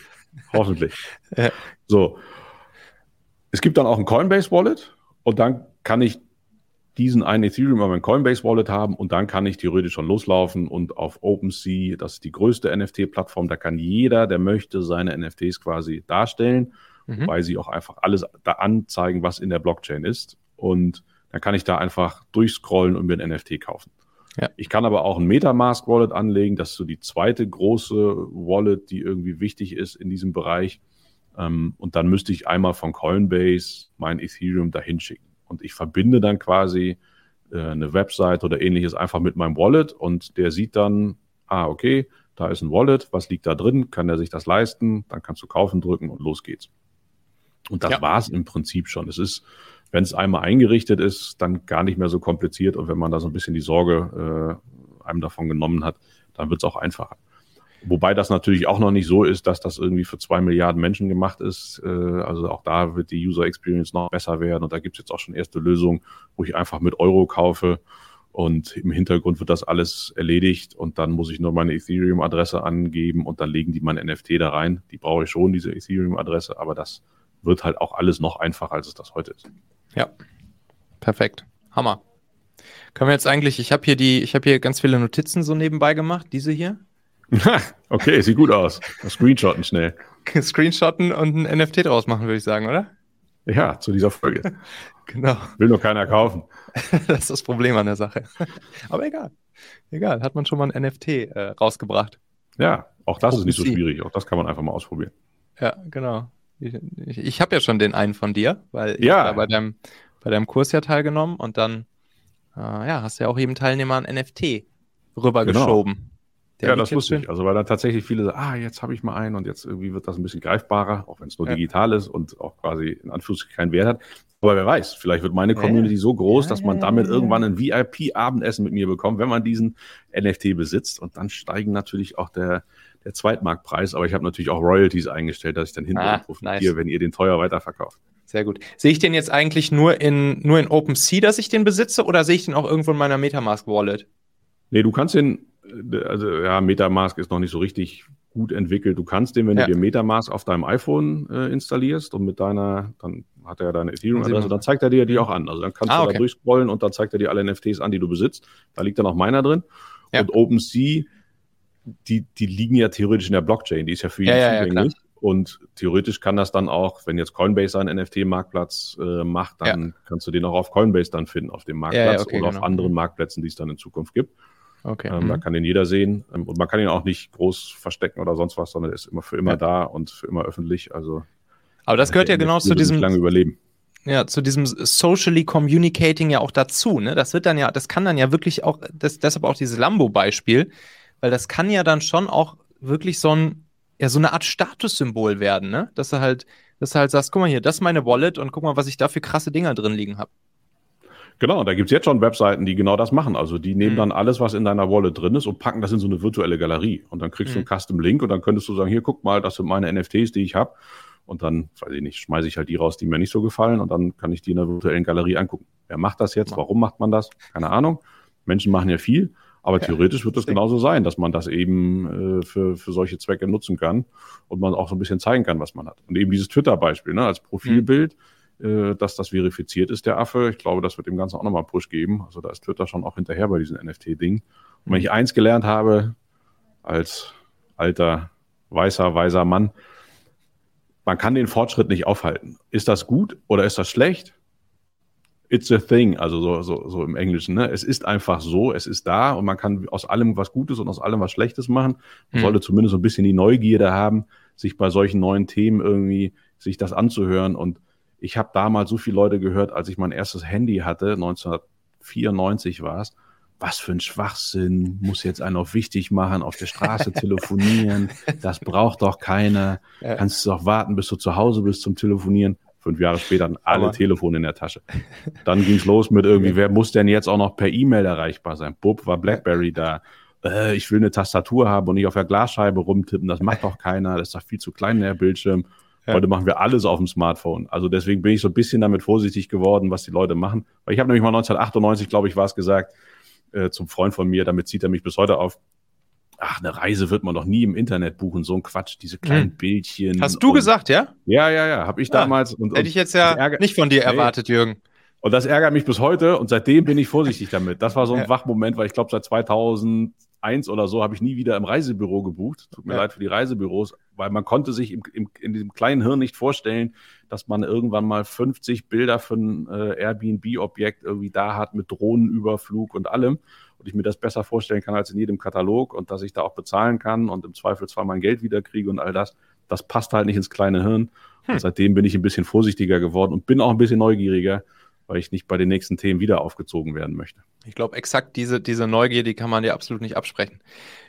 Speaker 2: hoffentlich. Ja. So, es gibt dann auch ein Coinbase Wallet und dann kann ich diesen einen Ethereum auf mein Coinbase Wallet haben und dann kann ich theoretisch schon loslaufen und auf OpenSea, das ist die größte NFT-Plattform, da kann jeder, der möchte, seine NFTs quasi darstellen, mhm. weil sie auch einfach alles da anzeigen, was in der Blockchain ist. Und dann kann ich da einfach durchscrollen und mir ein NFT kaufen. Ja. Ich kann aber auch ein Metamask Wallet anlegen, das ist so die zweite große Wallet, die irgendwie wichtig ist in diesem Bereich. Ähm, und dann müsste ich einmal von Coinbase mein Ethereum dahin schicken und ich verbinde dann quasi äh, eine Website oder ähnliches einfach mit meinem Wallet und der sieht dann, ah, okay, da ist ein Wallet, was liegt da drin, kann er sich das leisten, dann kannst du kaufen drücken und los geht's. Und das ja. war es im Prinzip schon. Es ist, wenn es einmal eingerichtet ist, dann gar nicht mehr so kompliziert und wenn man da so ein bisschen die Sorge äh, einem davon genommen hat, dann wird es auch einfacher. Wobei das natürlich auch noch nicht so ist, dass das irgendwie für zwei Milliarden Menschen gemacht ist. Äh, also auch da wird die User Experience noch besser werden. Und da gibt es jetzt auch schon erste Lösungen, wo ich einfach mit Euro kaufe und im Hintergrund wird das alles erledigt und dann muss ich nur meine Ethereum-Adresse angeben und dann legen die mein NFT da rein. Die brauche ich schon, diese Ethereum-Adresse, aber das wird halt auch alles noch einfacher, als es das heute ist.
Speaker 1: Ja, perfekt. Hammer. Können wir jetzt eigentlich, ich habe hier die, ich habe hier ganz viele Notizen so nebenbei gemacht, diese hier.
Speaker 2: okay, sieht gut aus. Screenshotten schnell.
Speaker 1: Screenshotten und ein NFT draus machen, würde ich sagen, oder?
Speaker 2: Ja, zu dieser Folge.
Speaker 1: genau.
Speaker 2: Will nur keiner kaufen.
Speaker 1: das ist das Problem an der Sache. Aber egal. Egal, hat man schon mal ein NFT äh, rausgebracht.
Speaker 2: Ja, auch das ist nicht so schwierig. Auch das kann man einfach mal ausprobieren.
Speaker 1: Ja, genau. Ich, ich, ich habe ja schon den einen von dir, weil ich
Speaker 2: ja.
Speaker 1: bei deinem, bei deinem Kurs ja teilgenommen und dann äh, ja, hast du ja auch jedem Teilnehmer ein NFT rübergeschoben. Genau.
Speaker 2: Der ja, das wusste ich. Also weil da tatsächlich viele sagen, ah, jetzt habe ich mal einen und jetzt irgendwie wird das ein bisschen greifbarer, auch wenn es nur ja. digital ist und auch quasi in Anführungszeichen keinen Wert hat. Aber wer weiß, vielleicht wird meine Community ja. so groß, dass man damit irgendwann ein VIP-Abendessen mit mir bekommt, wenn man diesen NFT besitzt. Und dann steigen natürlich auch der, der Zweitmarktpreis. Aber ich habe natürlich auch Royalties eingestellt, dass ich dann hinterher ah, profitiere, nice. wenn ihr den teuer weiterverkauft.
Speaker 1: Sehr gut. Sehe ich den jetzt eigentlich nur in, nur in OpenSea, dass ich den besitze, oder sehe ich den auch irgendwo in meiner Metamask-Wallet?
Speaker 2: Nee, du kannst den, also ja, Metamask ist noch nicht so richtig gut entwickelt. Du kannst den, wenn ja. du dir Metamask auf deinem iPhone äh, installierst und mit deiner, dann hat er deine Ethereum-Adresse, dann zeigt er dir die auch an. Also dann kannst ah, du okay. da durchscrollen und dann zeigt er dir alle NFTs an, die du besitzt. Da liegt dann auch meiner drin. Ja. Und OpenSea, die, die liegen ja theoretisch in der Blockchain, die ist ja für jeden ja, zugänglich. Und theoretisch kann das dann auch, wenn jetzt Coinbase einen NFT-Marktplatz äh, macht, dann kannst du den auch auf Coinbase dann finden, auf dem Marktplatz okay, oder genau. auf anderen Marktplätzen, die es dann in Zukunft gibt.
Speaker 1: Okay.
Speaker 2: Ähm, mhm. Da kann den jeder sehen. Ähm, und man kann ihn auch nicht groß verstecken oder sonst was, sondern er ist immer für immer ja. da und für immer öffentlich. Also,
Speaker 1: Aber das gehört ja genau zu diesem.
Speaker 2: lange überleben.
Speaker 1: Ja, zu diesem socially communicating ja auch dazu, ne? Das wird dann ja, das kann dann ja wirklich auch, das, deshalb auch dieses Lambo-Beispiel, weil das kann ja dann schon auch wirklich so ein, ja, so eine Art Statussymbol werden, ne? Dass du halt, dass du halt sagst, guck mal hier, das ist meine Wallet und guck mal, was ich da für krasse Dinger drin liegen habe.
Speaker 2: Genau, da gibt's jetzt schon Webseiten, die genau das machen. Also die nehmen mhm. dann alles, was in deiner Wallet drin ist und packen das in so eine virtuelle Galerie. Und dann kriegst mhm. du einen Custom-Link und dann könntest du sagen, hier, guck mal, das sind meine NFTs, die ich habe. Und dann, weiß ich nicht, schmeiße ich halt die raus, die mir nicht so gefallen und dann kann ich die in der virtuellen Galerie angucken. Wer macht das jetzt? Warum macht man das? Keine Ahnung. Menschen machen ja viel, aber ja, theoretisch wird es genauso sein, dass man das eben äh, für, für solche Zwecke nutzen kann und man auch so ein bisschen zeigen kann, was man hat. Und eben dieses Twitter-Beispiel, ne, als Profilbild. Mhm dass das verifiziert ist, der Affe. Ich glaube, das wird dem Ganzen auch nochmal Push geben. Also da ist Twitter schon auch hinterher bei diesem NFT-Ding. Und wenn ich eins gelernt habe, als alter, weißer, weiser Mann, man kann den Fortschritt nicht aufhalten. Ist das gut oder ist das schlecht? It's a thing, also so, so, so im Englischen. Ne? Es ist einfach so, es ist da und man kann aus allem was Gutes und aus allem was Schlechtes machen. Man hm. sollte zumindest so ein bisschen die Neugierde haben, sich bei solchen neuen Themen irgendwie sich das anzuhören und ich habe damals so viele Leute gehört, als ich mein erstes Handy hatte, 1994 war es, was für ein Schwachsinn, muss jetzt einen auf wichtig machen, auf der Straße telefonieren, das braucht doch keiner, ja. kannst du doch warten, bis du zu Hause bist zum Telefonieren. Fünf Jahre später dann alle Telefone in der Tasche. Dann ging es los mit irgendwie, wer muss denn jetzt auch noch per E-Mail erreichbar sein? Bub war Blackberry da. Äh, ich will eine Tastatur haben und nicht auf der Glasscheibe rumtippen, das macht doch keiner, das ist doch viel zu klein der Bildschirm. Ja. Heute machen wir alles auf dem Smartphone. Also deswegen bin ich so ein bisschen damit vorsichtig geworden, was die Leute machen. Weil ich habe nämlich mal 1998, glaube ich, war es gesagt, äh, zum Freund von mir, damit zieht er mich bis heute auf. Ach, eine Reise wird man doch nie im Internet buchen, so ein Quatsch, diese kleinen hm. Bildchen.
Speaker 1: Hast du und, gesagt, ja?
Speaker 2: Ja, ja, ja, habe ich ah, damals. Und,
Speaker 1: und, hätte ich jetzt ja nicht von dir nee. erwartet, Jürgen.
Speaker 2: Und das ärgert mich bis heute und seitdem bin ich vorsichtig damit. Das war so ein ja. Wachmoment, weil ich glaube, seit 2001 oder so habe ich nie wieder im Reisebüro gebucht. Tut mir ja. leid für die Reisebüros, weil man konnte sich im, im, in diesem kleinen Hirn nicht vorstellen, dass man irgendwann mal 50 Bilder für ein äh, Airbnb-Objekt irgendwie da hat mit Drohnenüberflug und allem. Und ich mir das besser vorstellen kann als in jedem Katalog und dass ich da auch bezahlen kann und im Zweifelsfall mein Geld wiederkriege und all das. Das passt halt nicht ins kleine Hirn. Hm. Seitdem bin ich ein bisschen vorsichtiger geworden und bin auch ein bisschen neugieriger weil ich nicht bei den nächsten Themen wieder aufgezogen werden möchte.
Speaker 1: Ich glaube, exakt diese, diese Neugier, die kann man dir absolut nicht absprechen.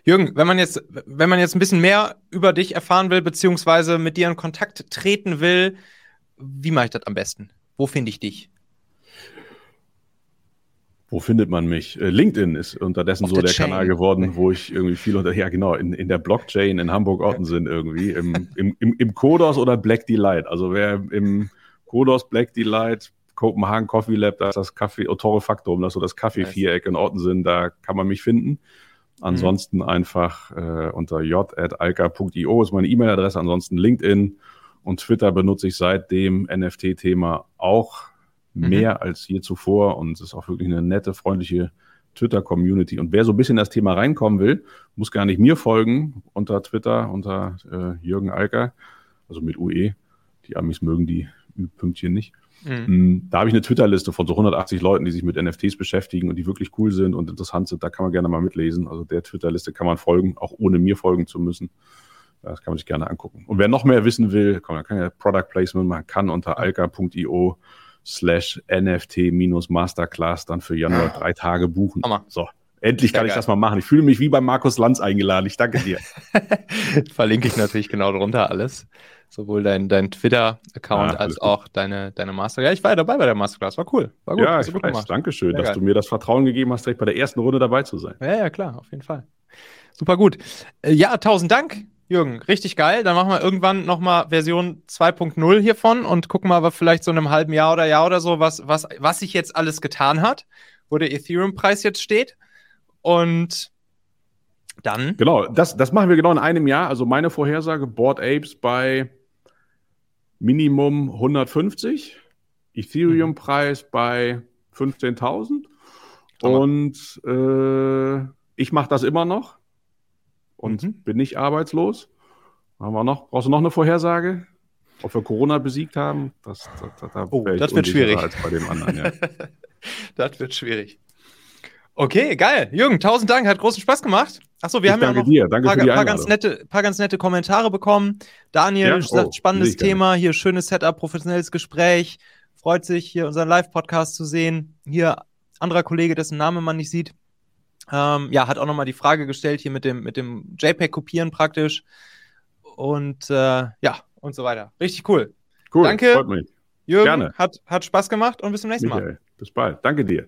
Speaker 1: Jürgen, wenn man jetzt, wenn man jetzt ein bisschen mehr über dich erfahren will, beziehungsweise mit dir in Kontakt treten will, wie mache ich das am besten? Wo finde ich dich?
Speaker 2: Wo findet man mich? Äh, LinkedIn ist unterdessen Auf so der, der Kanal geworden, wo ich irgendwie viel unter, ja genau, in, in der Blockchain in Hamburg-Ottensen irgendwie, im, im, im, im Kodos oder Black Delight. Also wer im Kodos Black Delight Copenhagen Coffee Lab, da ist das Kaffee, Otore Faktum, das ist so das Kaffee-Viereck in Ortensen, da kann man mich finden. Ansonsten mhm. einfach äh, unter j.alka.io ist meine E-Mail-Adresse, ansonsten LinkedIn und Twitter benutze ich seit dem NFT-Thema auch mhm. mehr als je zuvor und es ist auch wirklich eine nette, freundliche Twitter-Community. Und wer so ein bisschen in das Thema reinkommen will, muss gar nicht mir folgen unter Twitter, unter äh, Jürgen Alker, also mit UE. Die Amis mögen die Ü-Pünktchen nicht. Mhm. Mm, da habe ich eine Twitter-Liste von so 180 Leuten, die sich mit NFTs beschäftigen und die wirklich cool sind und interessant sind. Da kann man gerne mal mitlesen. Also der Twitter-Liste kann man folgen, auch ohne mir folgen zu müssen. Das kann man sich gerne angucken. Und wer noch mehr wissen will, komm, man kann ja Product Placement, man kann unter alka.io slash NFT-Masterclass dann für Januar drei Tage buchen. Hammer. So, endlich kann Sehr ich geil. das mal machen. Ich fühle mich wie bei Markus Lanz eingeladen. Ich danke dir.
Speaker 1: Verlinke ich natürlich genau drunter alles. Sowohl dein, dein Twitter-Account ja, als auch deine, deine Master. Ja, ich war ja dabei bei der Masterclass. War cool. War
Speaker 2: gut. Ja, ich weiß. Dankeschön, Sehr dass geil. du mir das Vertrauen gegeben hast, direkt bei der ersten Runde dabei zu sein.
Speaker 1: Ja, ja, klar, auf jeden Fall. Super gut. Äh, ja, tausend Dank Jürgen, richtig geil. Dann machen wir irgendwann nochmal Version 2.0 hiervon und gucken mal, was vielleicht so in einem halben Jahr oder Jahr oder so, was, was, was sich jetzt alles getan hat, wo der Ethereum-Preis jetzt steht. Und dann.
Speaker 2: Genau, das, das machen wir genau in einem Jahr. Also meine Vorhersage: Board Apes bei Minimum 150, Ethereum-Preis mhm. bei 15.000. Und äh, ich mache das immer noch und mhm. bin nicht arbeitslos. Haben wir noch? Brauchst du noch eine Vorhersage? Ob wir Corona besiegt haben?
Speaker 1: Das, das, das, oh, das wird schwierig.
Speaker 2: Als bei dem anderen, ja.
Speaker 1: das wird schwierig. Okay, geil. Jürgen, tausend Dank, hat großen Spaß gemacht. Achso, wir ich haben ja noch.
Speaker 2: Danke
Speaker 1: paar, paar, ganz nette, paar ganz nette Kommentare bekommen. Daniel ja? sagt, oh, spannendes Thema, hier schönes Setup, professionelles Gespräch. Freut sich, hier unseren Live-Podcast zu sehen. Hier anderer Kollege, dessen Name man nicht sieht, ähm, ja, hat auch nochmal die Frage gestellt hier mit dem, mit dem JPEG-Kopieren praktisch. Und äh, ja, und so weiter. Richtig cool.
Speaker 2: Cool,
Speaker 1: Danke. Freut mich. Jürgen, Gerne. Hat, hat Spaß gemacht und bis zum nächsten Michael, Mal.
Speaker 2: Bis bald. Danke dir.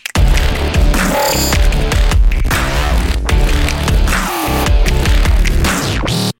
Speaker 1: Yeah.